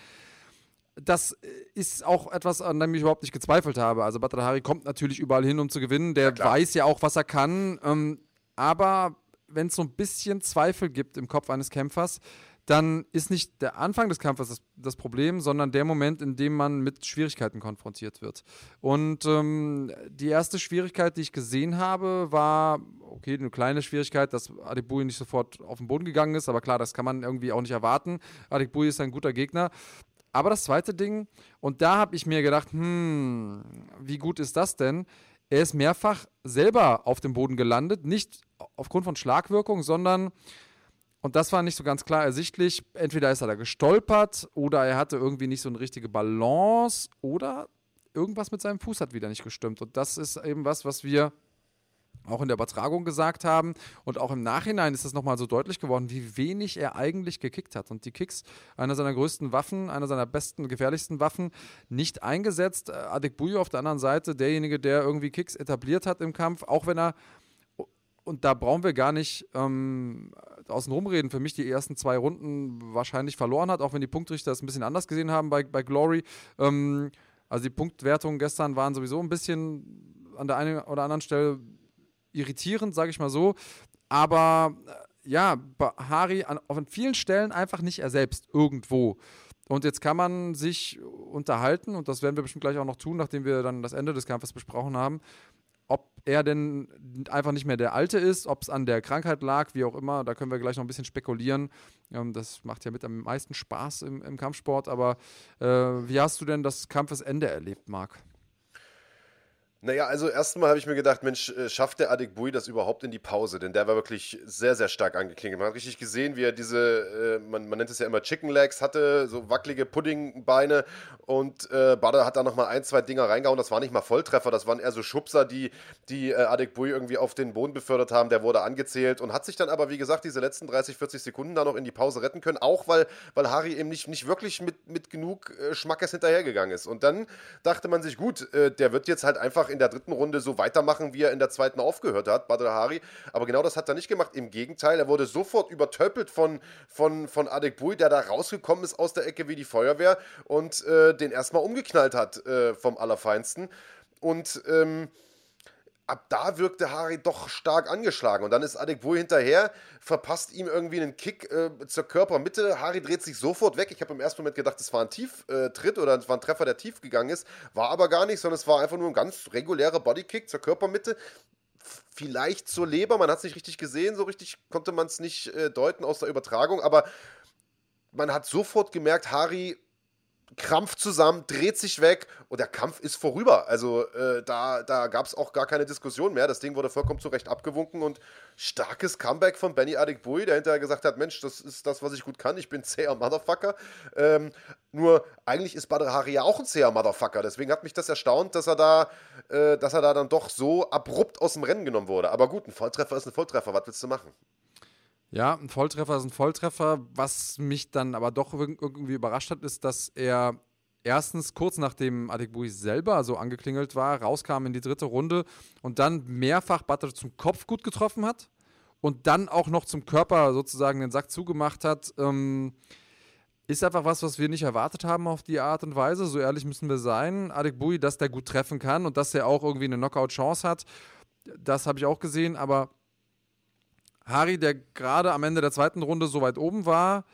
Das ist auch etwas, an dem ich überhaupt nicht gezweifelt habe. Also Batadari kommt natürlich überall hin, um zu gewinnen. Der ja, weiß ja auch, was er kann. Ähm, aber wenn es so ein bisschen Zweifel gibt im Kopf eines Kämpfers, dann ist nicht der Anfang des Kampfes das, das, Problem, sondern der Moment, in dem man mit Schwierigkeiten konfrontiert wird. Und ähm, die erste Schwierigkeit, die ich gesehen habe, war, okay, eine kleine Schwierigkeit, dass Adibui nicht sofort auf den Boden gegangen ist, aber klar, das kann man irgendwie auch nicht erwarten. Adibui ist ein guter Gegner. Aber das zweite Ding, und da habe ich mir gedacht, hm, wie gut ist das denn? Er ist mehrfach selber auf dem Boden gelandet, nicht aufgrund von Schlagwirkung, sondern und das war nicht so ganz klar ersichtlich. Entweder ist er da gestolpert oder er hatte irgendwie nicht so eine richtige Balance oder irgendwas mit seinem Fuß hat wieder nicht gestimmt. Und das ist eben was, was wir auch in der Übertragung gesagt haben. Und auch im Nachhinein ist das nochmal so deutlich geworden, wie wenig er eigentlich gekickt hat. Und die Kicks, einer seiner größten Waffen, einer seiner besten, gefährlichsten Waffen, nicht eingesetzt. Adek Buyo auf der anderen Seite, derjenige, der irgendwie Kicks etabliert hat im Kampf, auch wenn er und da brauchen wir gar nicht ähm, außen rumreden, für mich die ersten zwei Runden wahrscheinlich verloren hat, auch wenn die Punktrichter das ein bisschen anders gesehen haben bei, bei Glory. Ähm, also die Punktwertungen gestern waren sowieso ein bisschen an der einen oder anderen Stelle irritierend, sage ich mal so. Aber äh, ja, Hari an, auf vielen Stellen einfach nicht er selbst irgendwo. Und jetzt kann man sich unterhalten, und das werden wir bestimmt gleich auch noch tun, nachdem wir dann das Ende des Kampfes besprochen haben, ob er denn einfach nicht mehr der Alte ist, ob es an der Krankheit lag, wie auch immer, da können wir gleich noch ein bisschen spekulieren. Ähm, das macht ja mit am meisten Spaß im, im Kampfsport. Aber äh, wie hast du denn das Kampfesende erlebt, Marc? Naja, also erstmal habe ich mir gedacht, Mensch, äh, schafft der Adik Bui das überhaupt in die Pause? Denn der war wirklich sehr, sehr stark angeklingelt. Man hat richtig gesehen, wie er diese, äh, man, man, nennt es ja immer Chicken Legs, hatte, so wackelige Puddingbeine und äh, Bader hat da nochmal ein, zwei Dinger reingehauen. Das waren nicht mal Volltreffer, das waren eher so Schubser, die, die äh, Adik Bui irgendwie auf den Boden befördert haben. Der wurde angezählt und hat sich dann aber, wie gesagt, diese letzten 30, 40 Sekunden da noch in die Pause retten können. Auch weil, weil Hari eben nicht, nicht wirklich mit, mit genug äh, Schmackes hinterhergegangen ist. Und dann dachte man sich, gut, äh, der wird jetzt halt einfach in der dritten Runde so weitermachen, wie er in der zweiten aufgehört hat, Badr Hari. Aber genau das hat er nicht gemacht. Im Gegenteil, er wurde sofort übertöppelt von, von, von Adek Bui, der da rausgekommen ist aus der Ecke wie die Feuerwehr und äh, den erstmal umgeknallt hat äh, vom Allerfeinsten. Und ähm, ab da wirkte Hari doch stark angeschlagen. Und dann ist Adekbui hinterher, verpasst ihm irgendwie einen Kick äh, zur Körpermitte. Hari dreht sich sofort weg. Ich habe im ersten Moment gedacht, es war ein Tieftritt äh, oder es war ein Treffer, der tief gegangen ist. War aber gar nicht, sondern es war einfach nur ein ganz regulärer Bodykick zur Körpermitte. Vielleicht zur Leber, man hat es nicht richtig gesehen, so richtig konnte man es nicht äh, deuten aus der Übertragung, aber man hat sofort gemerkt, Hari krampft zusammen, dreht sich weg und der Kampf ist vorüber. Also äh, da, da gab es auch gar keine Diskussion mehr. Das Ding wurde vollkommen zurecht abgewunken und starkes Comeback von Benny Adikbui, der hinterher gesagt hat, Mensch, das ist das, was ich gut kann. Ich bin zäher Motherfucker. Ähm, nur eigentlich ist Badr Hari ja auch ein zäher Motherfucker. Deswegen hat mich das erstaunt, dass er da, äh, dass er da dann doch so abrupt aus dem Rennen genommen wurde. Aber gut, ein Volltreffer ist ein Volltreffer. Was willst du machen? Ja, ein Volltreffer ist ein Volltreffer. Was mich dann aber doch irgendwie überrascht hat, ist, dass er erstens kurz nachdem Adekbui selber so angeklingelt war, rauskam in die dritte Runde und dann mehrfach Butter zum Kopf gut getroffen hat und dann auch noch zum Körper sozusagen den Sack zugemacht hat. Ähm, ist einfach was, was wir nicht erwartet haben auf die Art und Weise. So ehrlich müssen wir sein. Adekbui, dass der gut treffen kann und dass er auch irgendwie eine Knockout-Chance hat, das habe ich auch gesehen, aber Harry, der gerade am Ende der zweiten Runde so weit oben war,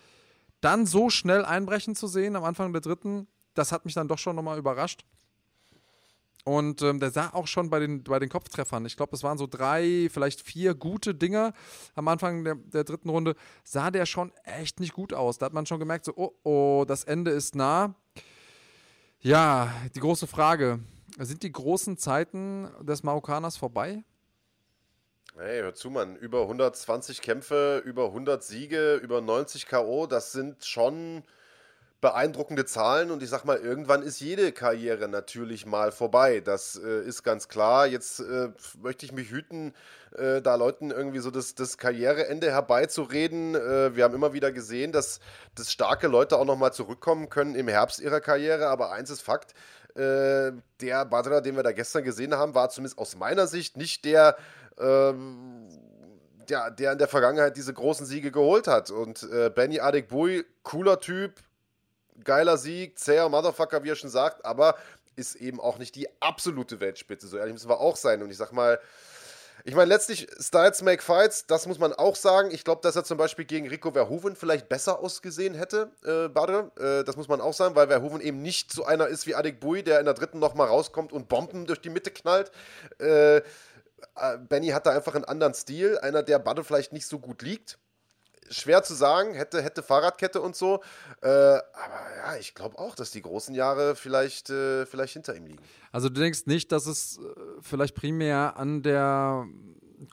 dann so schnell einbrechen zu sehen am Anfang der dritten, das hat mich dann doch schon nochmal überrascht. Und ähm, der sah auch schon bei den, bei den Kopftreffern, ich glaube, es waren so drei, vielleicht vier gute Dinger am Anfang der, der dritten Runde, sah der schon echt nicht gut aus. Da hat man schon gemerkt, so, oh, oh, das Ende ist nah. Ja, die große Frage, sind die großen Zeiten des Marokkaners vorbei? Hey, hör zu, Mann. Über 120 Kämpfe, über 100 Siege, über 90 K.O., das sind schon beeindruckende Zahlen und ich sag mal, irgendwann ist jede Karriere natürlich mal vorbei. Das äh, ist ganz klar. Jetzt äh, möchte ich mich hüten, äh, da Leuten irgendwie so das, das Karriereende herbeizureden. Äh, wir haben immer wieder gesehen, dass, dass starke Leute auch nochmal zurückkommen können im Herbst ihrer Karriere. Aber eins ist Fakt, äh, der Badra, den wir da gestern gesehen haben, war zumindest aus meiner Sicht nicht der ähm, ja, der in der Vergangenheit diese großen Siege geholt hat. Und äh, Benny Adekbui, cooler Typ, geiler Sieg, zäher Motherfucker, wie er schon sagt, aber ist eben auch nicht die absolute Weltspitze. So ehrlich müssen wir auch sein. Und ich sag mal, ich meine, letztlich, Styles make fights, das muss man auch sagen. Ich glaube, dass er zum Beispiel gegen Rico Verhoeven vielleicht besser ausgesehen hätte, äh, Badre. Äh, das muss man auch sagen, weil Verhoeven eben nicht so einer ist wie Adek Bui, der in der dritten nochmal rauskommt und Bomben durch die Mitte knallt. Äh, äh, Benny hat da einfach einen anderen Stil, einer, der Budde vielleicht nicht so gut liegt. Schwer zu sagen, hätte, hätte Fahrradkette und so. Äh, aber ja, ich glaube auch, dass die großen Jahre vielleicht, äh, vielleicht hinter ihm liegen. Also du denkst nicht, dass es äh, vielleicht primär an der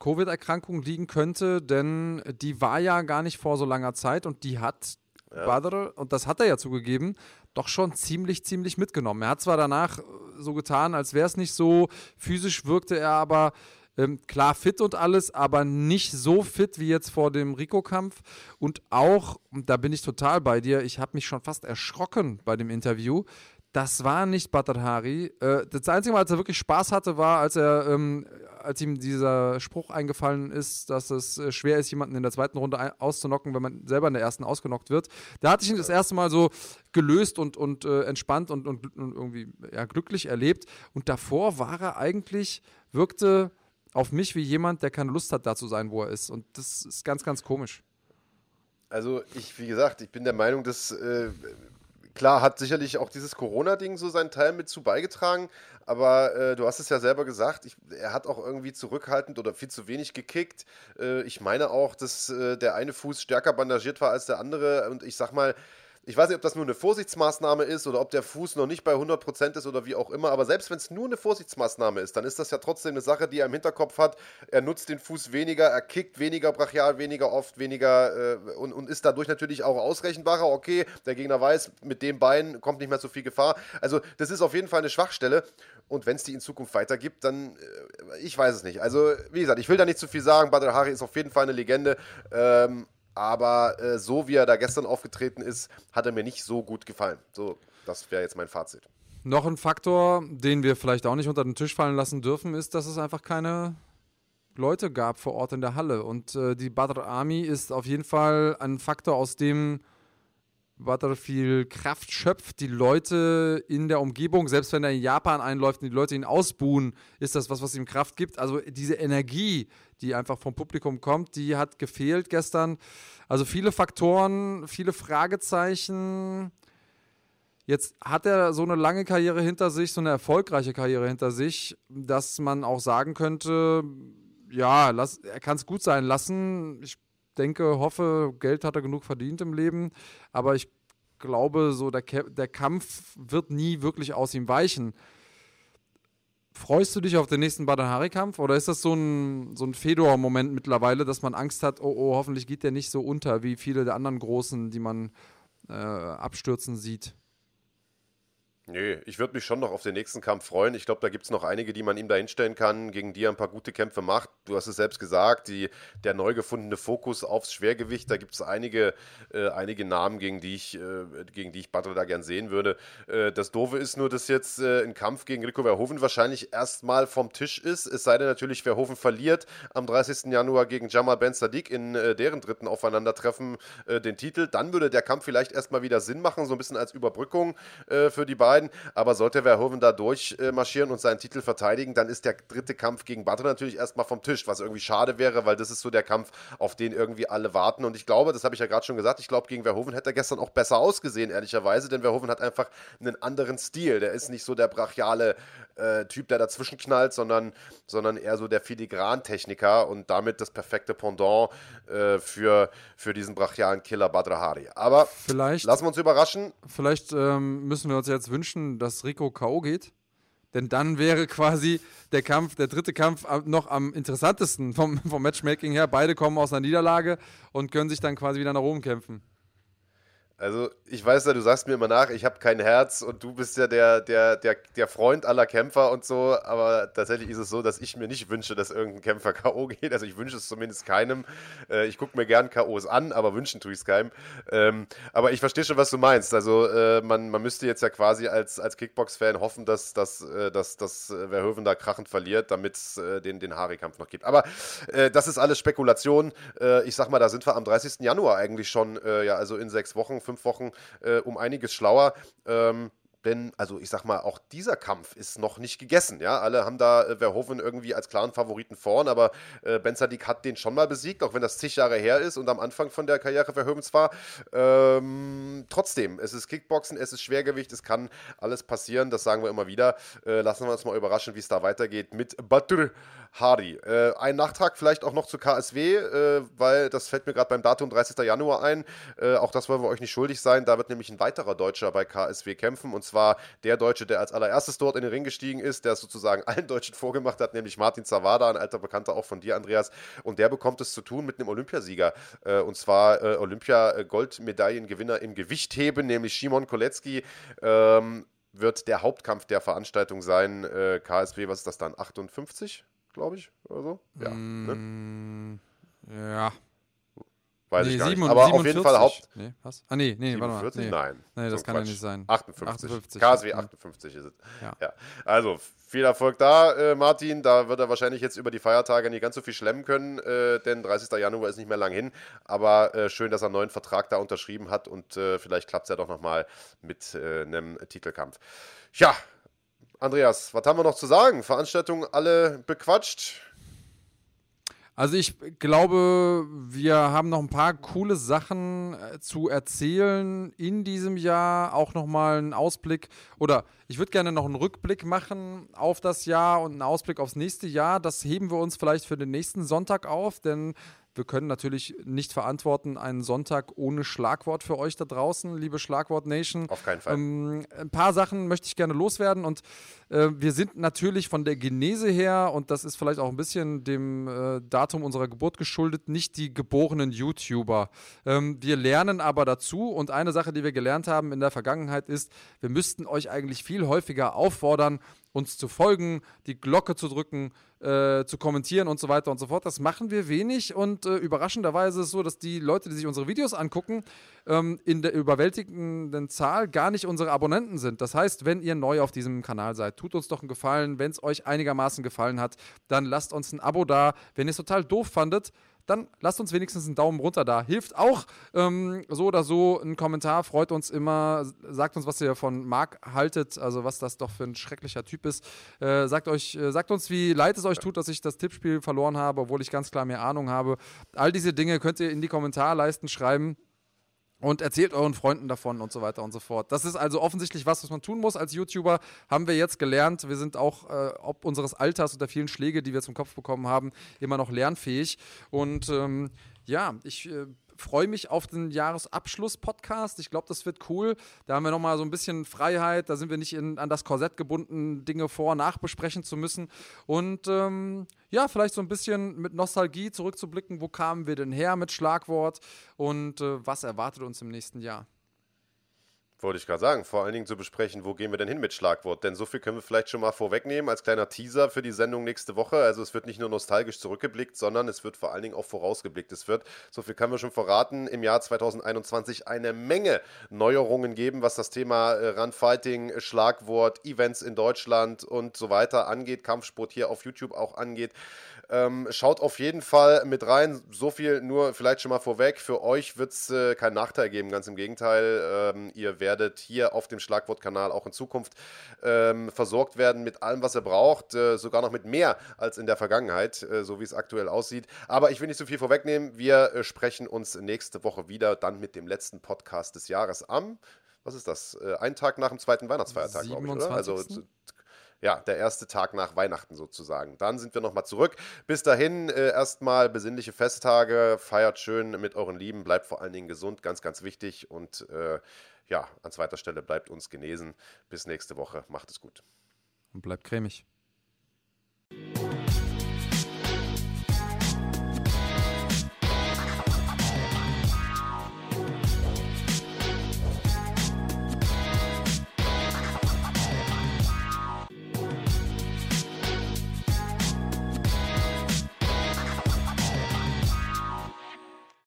Covid-Erkrankung liegen könnte, denn die war ja gar nicht vor so langer Zeit und die hat ja. Badr, und das hat er ja zugegeben, doch schon ziemlich, ziemlich mitgenommen. Er hat zwar danach so getan, als wäre es nicht so, physisch wirkte er aber ähm, klar fit und alles, aber nicht so fit wie jetzt vor dem Rico-Kampf. Und auch, da bin ich total bei dir, ich habe mich schon fast erschrocken bei dem Interview. Das war nicht Badr Hari. Äh, das einzige Mal, als er wirklich Spaß hatte, war, als er ähm, als ihm dieser Spruch eingefallen ist, dass es äh, schwer ist, jemanden in der zweiten Runde auszunocken, wenn man selber in der ersten ausgenockt wird. Da hatte ich ihn das erste Mal so gelöst und, und äh, entspannt und, und, und, irgendwie ja, glücklich erlebt. Und davor war er eigentlich, wirkte auf mich wie jemand, der keine Lust hat, da zu sein, wo er ist. Und das ist ganz, ganz komisch. Also ich, wie gesagt, ich bin der Meinung, dass äh, klar hat sicherlich auch dieses Corona-Ding so seinen Teil mit zu beigetragen, aber äh, du hast es ja selber gesagt, ich, er hat auch irgendwie zurückhaltend oder viel zu wenig gekickt. Äh, ich meine auch, dass äh, der eine Fuß stärker bandagiert war als der andere und ich sag mal, ich weiß nicht, ob das nur eine Vorsichtsmaßnahme ist oder ob der Fuß noch nicht bei 100% ist oder wie auch immer, aber selbst wenn es nur eine Vorsichtsmaßnahme ist, dann ist das ja trotzdem eine Sache, die er im Hinterkopf hat. Er nutzt den Fuß weniger, er kickt weniger brachial, weniger oft, weniger äh, und, und ist dadurch natürlich auch ausrechenbarer. Okay, der Gegner weiß, mit dem Bein kommt nicht mehr so viel Gefahr. Also, das ist auf jeden Fall eine Schwachstelle. Und wenn es die in Zukunft weitergibt, dann, äh, ich weiß es nicht. Also, wie gesagt, ich will da nicht zu viel sagen. Badr Hari ist auf jeden Fall eine Legende. Ähm, aber äh, so wie er da gestern aufgetreten ist, hat er mir nicht so gut gefallen. So, das wäre jetzt mein Fazit. Noch ein Faktor, den wir vielleicht auch nicht unter den Tisch fallen lassen dürfen, ist, dass es einfach keine Leute gab vor Ort in der Halle. Und äh, die Badr Army ist auf jeden Fall ein Faktor, aus dem Viel Kraft schöpft. Die Leute in der Umgebung, selbst wenn er in Japan einläuft und die Leute ihn ausbuhen, ist das was, was ihm Kraft gibt. Also diese Energie, die einfach vom Publikum kommt, die hat gefehlt gestern. Also viele Faktoren, viele Fragezeichen. Jetzt hat er so eine lange Karriere hinter sich, so eine erfolgreiche Karriere hinter sich, dass man auch sagen könnte, ja, lass, er kann es gut sein lassen. Ich denke, hoffe, Geld hat er genug verdient im Leben, aber ich glaube, so der, der Kampf wird nie wirklich aus ihm weichen. Freust du dich auf den nächsten Badahari-Kampf oder ist das so ein, so ein Fedor-Moment mittlerweile, dass man Angst hat, oh, oh, hoffentlich geht der nicht so unter wie viele der anderen Großen, die man äh, abstürzen sieht? Nee, ich würde mich schon noch auf den nächsten Kampf freuen. Ich glaube, da gibt es noch einige, die man ihm da hinstellen kann, gegen die er ein paar gute Kämpfe macht. Du hast es selbst gesagt, die, der neu gefundene Fokus aufs Schwergewicht, da gibt es einige, äh, einige Namen, gegen die ich, äh, gegen die ich Battle da gern sehen würde. Äh, das Doofe ist nur, dass jetzt äh, ein Kampf gegen Rico Verhoeven wahrscheinlich erstmal vom Tisch ist, es sei denn natürlich, Verhoeven verliert am 30. Januar gegen Jamal Ben Sadiq in äh, deren dritten Aufeinandertreffen äh, den Titel. Dann würde der Kampf vielleicht erstmal wieder Sinn machen, so ein bisschen als Überbrückung für die beiden beiden. Aber sollte Verhoeven da durchmarschieren und seinen Titel verteidigen, dann ist der dritte Kampf gegen Butter natürlich erstmal vom Tisch, was irgendwie schade wäre, weil das ist so der Kampf, auf den irgendwie alle warten. Und ich glaube, das habe ich ja gerade schon gesagt, ich glaube, gegen Verhoeven hätte er gestern auch besser ausgesehen, ehrlicherweise, denn Verhoeven hat einfach einen anderen Stil. Der ist nicht so der brachiale äh, Typ, der dazwischen knallt, sondern, sondern eher so der Filigran-Techniker und damit das perfekte Pendant äh, für, für diesen brachialen Killer Badrahari. Aber vielleicht, lassen wir uns überraschen. Vielleicht ähm, müssen wir uns jetzt wünschen, dass Rico K.O. geht. Denn dann wäre quasi der Kampf, der dritte Kampf noch am interessantesten vom, vom Matchmaking her. Beide kommen aus einer Niederlage und können sich dann quasi wieder nach oben kämpfen. Also ich weiß ja, du sagst mir immer nach, ich habe kein Herz und du bist ja der, der, der, der Freund aller Kämpfer und so, aber tatsächlich ist es so, dass ich mir nicht wünsche, dass irgendein Kämpfer K.O. geht. Also ich wünsche es zumindest keinem. Äh, ich gucke mir gern K.O.s an, aber wünschen tue ich es keinem. Ähm, aber ich verstehe schon, was du meinst. Also äh, man, man müsste jetzt ja quasi als, als Kickbox-Fan hoffen, dass, dass, äh, dass, dass Verhoeven da krachend verliert, damit es äh, den, den Hari-Kampf noch gibt. Aber äh, das ist alles Spekulation. Äh, ich sag mal, da sind wir am 30. Januar eigentlich schon, ja, also in sechs Wochen fünf Wochen äh, um einiges schlauer. Ähm, denn, also ich sag mal, auch dieser Kampf ist noch nicht gegessen. Ja, alle haben da äh, Verhoeven irgendwie als klaren Favoriten vorn, aber äh, Ben hat den schon mal besiegt, auch wenn das zig Jahre her ist und am Anfang von der Karriere Verhoevens war. Ähm, trotzdem, es ist Kickboxen, es ist Schwergewicht, es kann alles passieren, das sagen wir immer wieder. Äh, lassen wir uns mal überraschen, wie es da weitergeht mit Batur Hardy. Äh, ein Nachtrag vielleicht auch noch zu KSW, äh, weil das fällt mir gerade beim Datum 30. Januar ein. Äh, auch das wollen wir euch nicht schuldig sein. Da wird nämlich ein weiterer Deutscher bei KSW kämpfen und zwar der Deutsche, der als allererstes dort in den Ring gestiegen ist, der es sozusagen allen Deutschen vorgemacht hat, nämlich Martin Zawada, ein alter Bekannter auch von dir, Andreas. Und der bekommt es zu tun mit einem Olympiasieger äh, und zwar äh, Olympia-Goldmedaillengewinner im Gewichtheben, nämlich Shimon Kolecki. Ähm, wird der Hauptkampf der Veranstaltung sein. Äh, KSW, was ist das dann? 58? Glaube ich, oder so. Ja. Ne? Mm, ne? Ja. Weiß nee, ich gar 7, nicht. Aber 47. auf jeden Fall Haupt. Nee, was? Ah, nee, nee, 47? warte mal. Nee. Nein. Nee, das So kann ja Quatsch. nicht sein. 58. 58, KSW ja. 58 ist es. Ja. Ja. Also, viel Erfolg da, äh, Martin. Da wird er wahrscheinlich jetzt über die Feiertage nicht ganz so viel schlemmen können, äh, denn 30. Januar ist nicht mehr lang hin. Aber äh, schön, dass er einen neuen Vertrag da unterschrieben hat und äh, vielleicht klappt es ja doch nochmal mit äh, einem Titelkampf. Ja, Andreas, was haben wir noch zu sagen? Veranstaltungen alle bequatscht. Also ich glaube, wir haben noch ein paar coole Sachen äh, zu erzählen in diesem Jahr. Auch nochmal einen Ausblick oder ich würde gerne noch einen Rückblick machen auf das Jahr und einen Ausblick aufs nächste Jahr. Das heben wir uns vielleicht für den nächsten Sonntag auf, denn wir können natürlich nicht verantworten einen Sonntag ohne Schlagwort für euch da draußen, liebe Schlagwort Nation. Auf keinen Fall. Ähm, ein paar Sachen möchte ich gerne loswerden und äh, wir sind natürlich von der Genese her, und das ist vielleicht auch ein bisschen dem äh, Datum unserer Geburt geschuldet, nicht die geborenen YouTuber. Ähm, wir lernen aber dazu und eine Sache, die wir gelernt haben in der Vergangenheit ist, wir müssten euch eigentlich viel häufiger auffordern, uns zu folgen, die Glocke zu drücken, äh, zu kommentieren und so weiter und so fort. Das machen wir wenig und äh, überraschenderweise ist es so, dass die Leute, die sich unsere Videos angucken, ähm, in der überwältigenden Zahl gar nicht unsere Abonnenten sind. Das heißt, wenn ihr neu auf diesem Kanal seid, tut uns doch einen Gefallen. Wenn es euch einigermaßen gefallen hat, dann lasst uns ein Abo da. Wenn ihr es total doof fandet, dann lasst uns wenigstens einen Daumen runter da. Hilft auch ähm, so oder so. Ein Kommentar freut uns immer. Sagt uns, was ihr von Marc haltet, also was das doch für ein schrecklicher Typ ist. Äh, sagt, euch, äh, sagt uns, wie leid es euch tut, dass ich das Tippspiel verloren habe, obwohl ich ganz klar mehr Ahnung habe. All diese Dinge könnt ihr in die Kommentarleisten schreiben. Und erzählt euren Freunden davon und so weiter und so fort. Das ist also offensichtlich was, was man tun muss als YouTuber. Haben wir jetzt gelernt. Wir sind auch, äh, ob unseres Alters und der vielen Schläge, die wir zum Kopf bekommen haben, immer noch lernfähig. Und ähm, ja, ich äh, freue mich auf den Jahresabschluss-Podcast. Ich glaube, das wird cool. Da haben wir nochmal so ein bisschen Freiheit. Da sind wir nicht in, an das Korsett gebunden, Dinge vor- und nachbesprechen zu müssen. Und ähm, ja, vielleicht so ein bisschen mit Nostalgie zurückzublicken. Wo kamen wir denn her mit Schlagwort? Und äh, was erwartet uns im nächsten Jahr? Wollte ich gerade sagen, vor allen Dingen zu besprechen, wo gehen wir denn hin mit Schlagwort? Denn so viel können wir vielleicht schon mal vorwegnehmen als kleiner Teaser für die Sendung nächste Woche. Also es wird nicht nur nostalgisch zurückgeblickt, sondern es wird vor allen Dingen auch vorausgeblickt. Es wird, so viel können wir schon verraten, im Jahr 2021 eine Menge Neuerungen geben, was das Thema äh, Runfighting, Schlagwort, Events in Deutschland und so weiter angeht, Kampfsport hier auf YouTube auch angeht. Ähm, schaut auf jeden Fall mit rein. So viel nur vielleicht schon mal vorweg. Für euch wird es äh, keinen Nachteil geben, ganz im Gegenteil. Ähm, ihr werdet hier auf dem Schlagwortkanal auch in Zukunft ähm, versorgt werden mit allem, was ihr braucht. Äh, sogar noch mit mehr als in der Vergangenheit, äh, so wie es aktuell aussieht. Aber ich will nicht so viel vorwegnehmen. Wir äh, sprechen uns nächste Woche wieder, dann mit dem letzten Podcast des Jahres am. Was ist das? Äh, ein Tag nach dem zweiten Weihnachtsfeiertag, glaube ich, oder? Also 27.. ja, der erste Tag nach Weihnachten sozusagen. Dann sind wir nochmal zurück. Bis dahin äh, erstmal besinnliche Festtage, feiert schön mit euren Lieben, bleibt vor allen Dingen gesund, ganz, ganz wichtig. Und äh, ja, an zweiter Stelle bleibt uns genesen. Bis nächste Woche. Macht es gut. Und bleibt cremig.